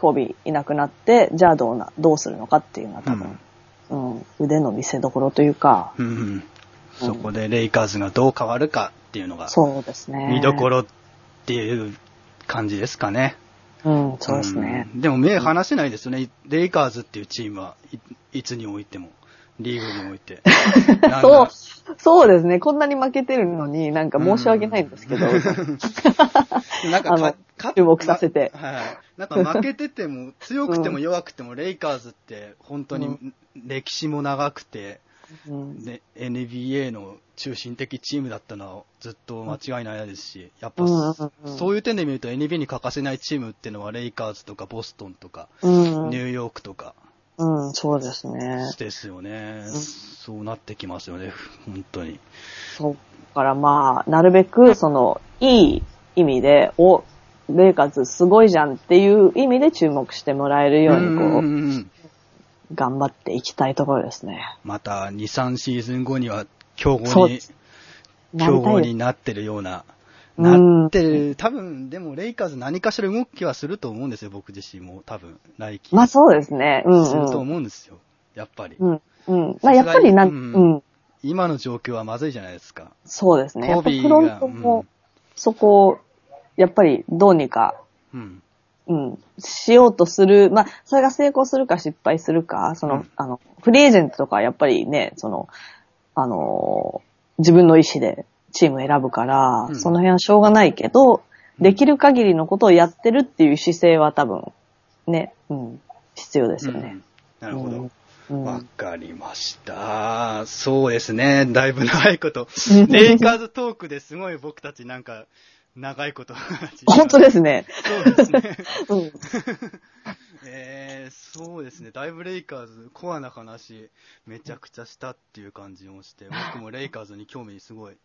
S2: コービーいなくなって、じゃあどうな、どうするのかっていうのは多分、うん、腕の見せどころというか、
S1: うん。うんうんそこでレイカーズがどう変わるかっていうのが、
S2: そうですね。
S1: 見どころっていう感じですかね。
S2: うん、そうですね。
S1: うんでも目離せないですよね。レイカーズっていうチームはいいつにおいても、リーグにおいて。
S2: そう
S1: か、
S2: そうですね。こんなに負けてるのになんか申し訳ないんですけど、
S1: なんかか
S2: 注目させて。
S1: まはい。なんか負けてても、強くても弱くても、レイカーズって本当に歴史も長くて、
S2: うん。
S1: で NBA の中心的チームだったのはずっと間違いないですし、やっぱ、そういう点で見ると NBA に欠かせないチームっていうのはレイカーズとかボストンとか、
S2: うん。
S1: ニューヨークとか
S2: うん、そうですね。
S1: ですよね。
S2: ん
S1: そうなってきますよね、本当に。
S2: そう。だからまあ、なるべく、その、いい意味で、お、レイカーズすごいじゃんっていう意味で注目してもらえるように、こう、
S1: ん
S2: 頑張っていきたいところですね。
S1: また2、3シーズン後には強豪に
S2: そうで、な
S1: 強豪
S2: りたいです
S1: になってるような、
S2: うん
S1: なってる、多分、でもレイカーズ何かしら動きはすると思うんですよ、僕自身も。多分、来季。
S2: まあそうですね。うん、うん。
S1: すると思うんですよ、やっぱり。
S2: うん。うん。まあやっぱりなん、
S1: う
S2: うんん、
S1: 今の状況はまずいじゃないですか。
S2: そうですね。や
S1: コビー
S2: っぱフロン
S1: が、
S2: トも、そこを、やっぱりどうにか、
S1: うん。
S2: うん、しようとする、まあ、それが成功するか失敗するか、その、
S1: うん
S2: あの、フリーエージェントとかはやっぱりね、その、あのー自分の意思でチーム選ぶから、
S1: うん
S2: その辺はしょうがないけど、できる限りのことをやってるっていう姿勢は多分、ね、うん、必要ですよね。
S1: うんなるほど。
S2: うん。
S1: わかりました。そうですね。だいぶ長いこと。レイカーズトークですごい僕たちなんか、長いこと
S2: 本当ですね。
S1: そうですね。
S2: うん。
S1: えー、そうですね。だいぶレイカーズ、コアな話、めちゃくちゃしたっていう感じもして、僕もレイカーズに興味すごい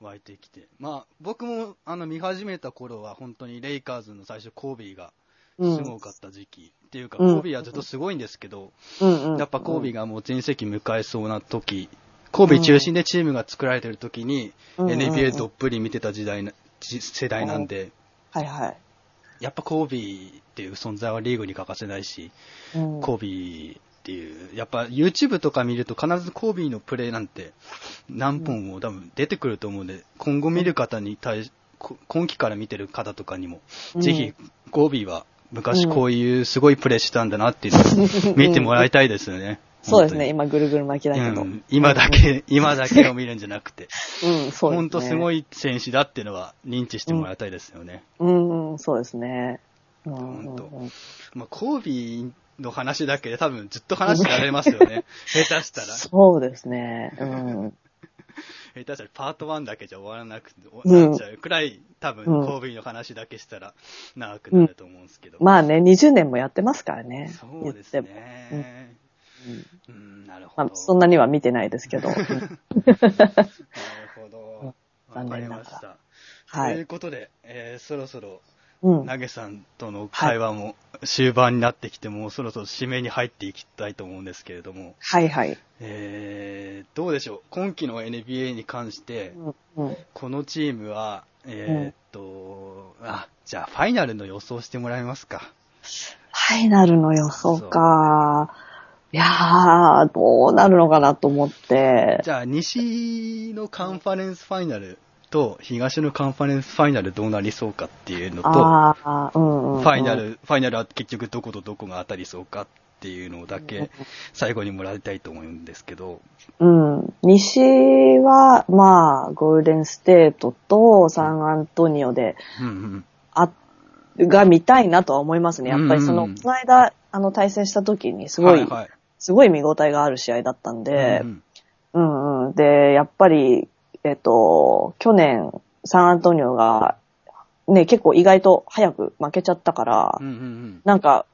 S1: 湧いてきて。まあ、僕もあの見始めた頃は本当にレイカーズの最初コービーがすごかった時期。っていうか、
S2: うん
S1: コービーはずっとすごいんですけど、
S2: うんうん。
S1: やっぱコービーがもう全盛期迎えそうな時、コービー中心でチームが作られてる時に、
S2: うん
S1: NBA どっぷり見てた時代な、じ世代なんで、
S2: はいはい。
S1: やっぱコービーっていう存在はリーグに欠かせないし、
S2: うん
S1: コービーっていう、やっぱ YouTube とか見ると必ずコービーのプレーなんて何本も多分出てくると思うんで、今後見る方に対し、こ今期から見てる方とかにも、
S2: うん
S1: ぜひコービーは昔こういうすごいプレーしたんだなっていうのを 見てもらいたいですよね。
S2: そうですね、今ぐるぐる巻きだけど。
S1: うん、今だけ、今だけを見るんじゃなくて、
S2: うん、そうですね。
S1: 本当すご
S2: い。
S1: い選手だっていうのは認知してもらいたいですよね。
S2: うん、うんそうですね。うん
S1: ほんと
S2: うんうん
S1: まあ、コービーの話だけで多分ずっと話してられますよね。下手したら。
S2: そうですね。うん。
S1: 下手したらパート1だけじゃ終わらなくなっちゃうくらい、多分、
S2: うん
S1: コービーの話だけしたら長くなると思うんですけど。
S2: まあね、20年もやってますからね。
S1: そうです
S2: 言って
S1: ね。
S2: も。うん
S1: うん、なるほ
S2: まあ
S1: ど。、
S2: そんなには見てないですけど。う ん
S1: なるほど。わかり
S2: 残念ながら
S1: ました。
S2: はい
S1: ということで、えーそろそろ、
S2: うん。
S1: 投げさんとの会話も終盤になってきて、もうそろそろ締めに入っていきたいと思うんですけれども、
S2: はいはい。
S1: えー、どうでしょう。今季の NBA に関して、
S2: うん。うん。
S1: このチームは、えーっと、あ、じゃあファイナルの予想してもらえますか。
S2: ファイナルの予想か。いやー、どうなるのかなと思って。
S1: じゃあ西のカンファレンスファイナルと東のカンファレンスファイナルどうなりそうかっていうのと。ファイナル、ファイナルは結局どことどこが当たりそうかっていうのだけ最後にもらいたいと思うんですけど、
S2: うん。西は、まあ、ゴールデンステートとサンアントニオで、
S1: うんうん。
S2: あ、が見たいなとは思いますね。やっぱりその、
S1: うん
S2: この間、あの、対戦した時に、すごい、
S1: はいはい。
S2: すごい見応えがある試合だったんで
S1: う、ん
S2: うんうん。で、やっぱり、えっと、去年、サンアントニオが、ね、結構意外と早く負けちゃったから、
S1: うんうんうん。
S2: なんか、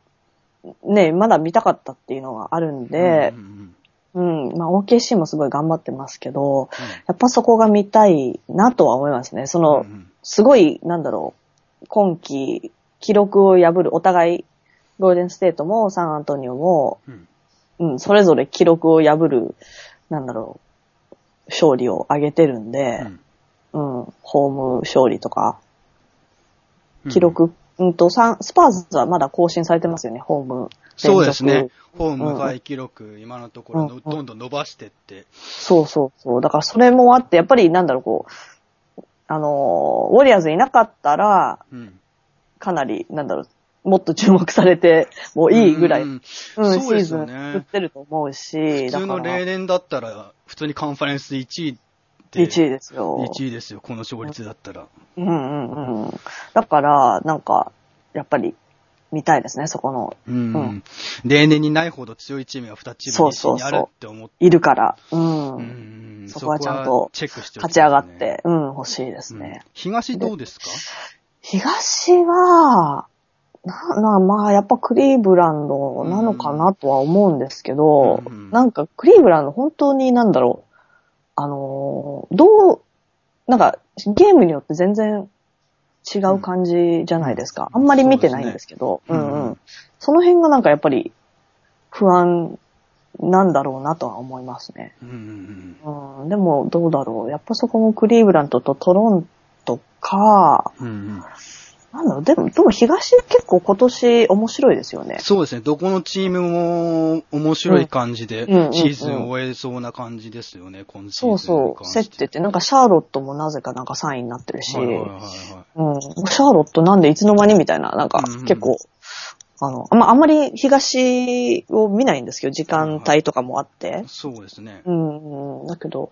S2: ね、まだ見たかったっていうのがあるんで
S1: うんう、ん
S2: うん、まあ OKC もすごい頑張ってますけど、やっぱそこが見たいなとは思いますね。その、
S1: うんうん。
S2: すごい、なんだろう、今季、記録を破る、お互い、ゴールデンステートもサンアントニオも、
S1: うん。
S2: うん、それぞれ記録を破る、なんだろう、勝利を上げてるんで、うん、ホーム勝利とか、
S1: うん。
S2: 記録、うんと、サンスパーズはまだ更新されてますよね、ホーム。
S1: そうですね。ホーム外記録、今のところどんどん伸ばしてって、
S2: そうそうそう。だからそれもあって、やっぱりなんだろう、こう、あのー、ウォリアーズいなかったら、
S1: うん。
S2: かなり、なんだろう、もっと注目されて もいいぐらい、
S1: う
S2: うん
S1: う
S2: シーズン
S1: ですよね
S2: 作ってると思うし、
S1: 普通の例年だったら、普通にカンファレンス1位で、
S2: 1位ですよ。
S1: 1位ですよ、この勝率だったら。
S2: うんうんうん。だから、なんか、やっぱり、見たいですね、そこの、
S1: うん
S2: うん。
S1: 例年にないほど強いチームが2チーム
S2: そうそう。そう
S1: あるって思って、
S2: いるから、うん。
S1: うん
S2: そこはちゃんと
S1: チェックして
S2: 勝ち上がって、うん、欲しいですね。
S1: うん。東どうですか？
S2: 東は、な、な、まあ、やっぱクリーブランドなのかなとは思うんですけど、
S1: うん。
S2: なんかクリーブランド本当になんだろう、あのーどう、なんかゲームによって全然違う感じじゃないですか。
S1: うん。
S2: あんまり見てないんですけど、
S1: そうね。
S2: うんう
S1: うん。ん。
S2: その辺がなんかやっぱり不安なんだろうなとは思いますね。
S1: うんうん。
S2: うん、でもどうだろう。やっぱそこもクリーブランドとトロントか、
S1: うんうん
S2: なんだろう、でも、でも東結構今年面白いですよね。
S1: そうですね、どこのチームも面白い感じで
S2: うんうんうん
S1: シーズンを終えそうな感じですよね、今シーズンに
S2: そうそう。競ってて、なんかシャーロットもなぜかなんか3位になってるし、
S1: はいはいはいはい
S2: うん、シャーロットなんでいつの間にみたいな、なんか
S1: うんうん
S2: 結構、あの、あんま、あんまり東を見ないんですけど、時間帯とかもあって。
S1: そうですね。
S2: うん、うん、だけど、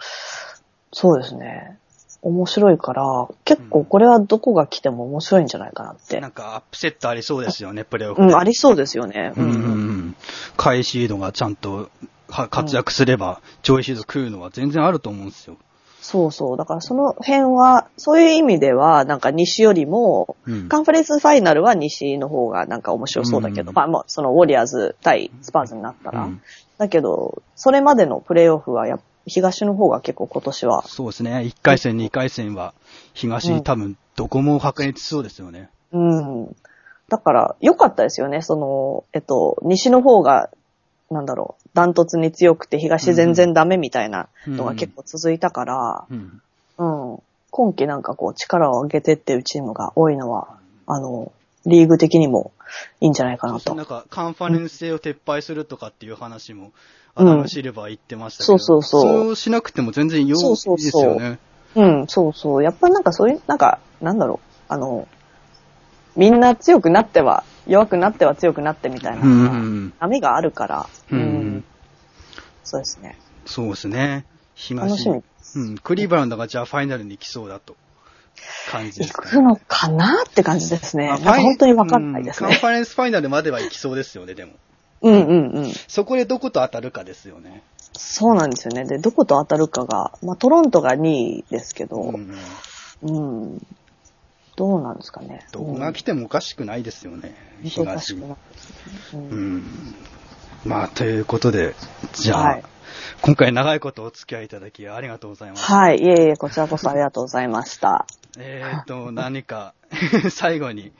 S2: そうですね。面白いから、結構これはどこが来ても面白いんじゃないかなって。
S1: なんかアップセットありそうですよね、プレーオフで。
S2: うん、ありそうですよね。
S1: うんうんうん。カイシードがちゃんとは活躍すれば、上位シード食うのは全然あると思うんですよ。
S2: そうそう。だからその辺は、そういう意味では、なんか西よりも、
S1: うん
S2: カンファレンスファイナルは西の方がなんか面白そうだけど、
S1: うん
S2: まあまあ、そのウォリアーズ対スパーズになったら。
S1: うん
S2: だけど、それまでのプレイオフはやっ東の方が結構今年は、
S1: そうですね。1回戦、2回戦は、東、
S2: うん
S1: 多分、どこも白熱しそうですよね。
S2: うん。だから、良かったですよね。その、えっと、西の方が、なんだろう、ダントツに強くて東全然ダメみたいなのが結構続いたから、
S1: うん。
S2: うん。今季なんかこう力を上げてってるチームが多いのは、あの、リーグ的にもいいんじゃないかなと
S1: そうそうな。んか、カンファレンス制を撤廃するとかっていう話も、
S2: うん
S1: アダム・シルバー言ってましたけど、
S2: そうそうそう
S1: そうしなくても全然良い
S2: そうそうそう
S1: ですよね。
S2: うん、そうそう。やっぱりなんかそういう、なんか、なんだろう、あの、みんな強くなっては、弱くなっては強くなってみたいな、
S1: うんうん。
S2: 波があるから、
S1: うん
S2: そうですね。
S1: そうですね。東
S2: 楽しみ。
S1: うん。クリーブランドがじゃあファイナルに来そうだと。感じですか、
S2: 行くのかなって感じですね。
S1: まあ
S2: なんか本当にわかんないですね。
S1: うんカンファレンスファイナルまでは行きそうですよね、でも。
S2: うんうんうん。
S1: そこでどこと当たるかですよね。
S2: そうなんですよね。で、どこと当たるかが、まあトロントが2位ですけど、
S1: うん。
S2: うん。どうなんですかね。
S1: どこが来てもおかしくないですよね、東に
S2: くな。いですね
S1: う
S2: うん
S1: ん。まあ、ということで、じゃあ、
S2: はい
S1: 今回長いことお付き合いいただきありがとうございます。
S2: はい。いえいえ、こちらこそありがとうございました。
S1: えっ、と、何か、最後に、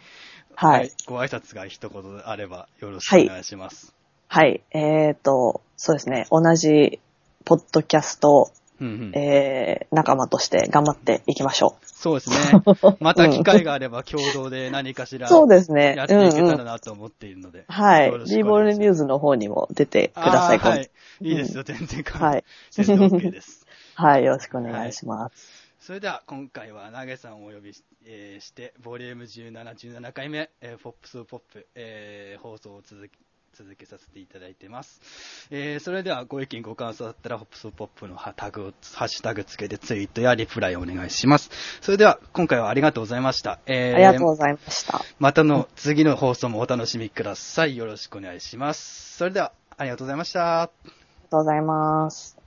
S2: はい。
S1: ご挨拶が一言あればよろしくお願いします。
S2: はい。えーと、そうですね。同じ、ポッドキャスト、
S1: うんうん
S2: えー、仲間として頑張っていきましょ
S1: そうですね。また機会があれば共同で何かし
S2: う。
S1: ら
S2: そうですね。
S1: やっていけたらなと思っているので。
S2: はい
S1: よろ。しく
S2: リーボールニューズの方にも出てください。
S1: はい。いいですよ、全然関
S2: はい。
S1: 全然 OK です。
S2: はい。よろしくお願いします。
S1: それでは今回は投げさんをお呼びし,、えーして、ボリューム17、17回目、えー、ポップスポップ、えー放送を続き続けさせていただいてます。えーそれではご意見ご感想だったら、ホップスポップのハタグを、ハッシュタグつけてツイートやリプライをお願いします。それでは今回はありがとうございました。えー
S2: ありがとうございました。あり
S1: またの次の放送もお楽しみください。よろしくお願いします。それでは、ありがとうございました。
S2: がとうございます。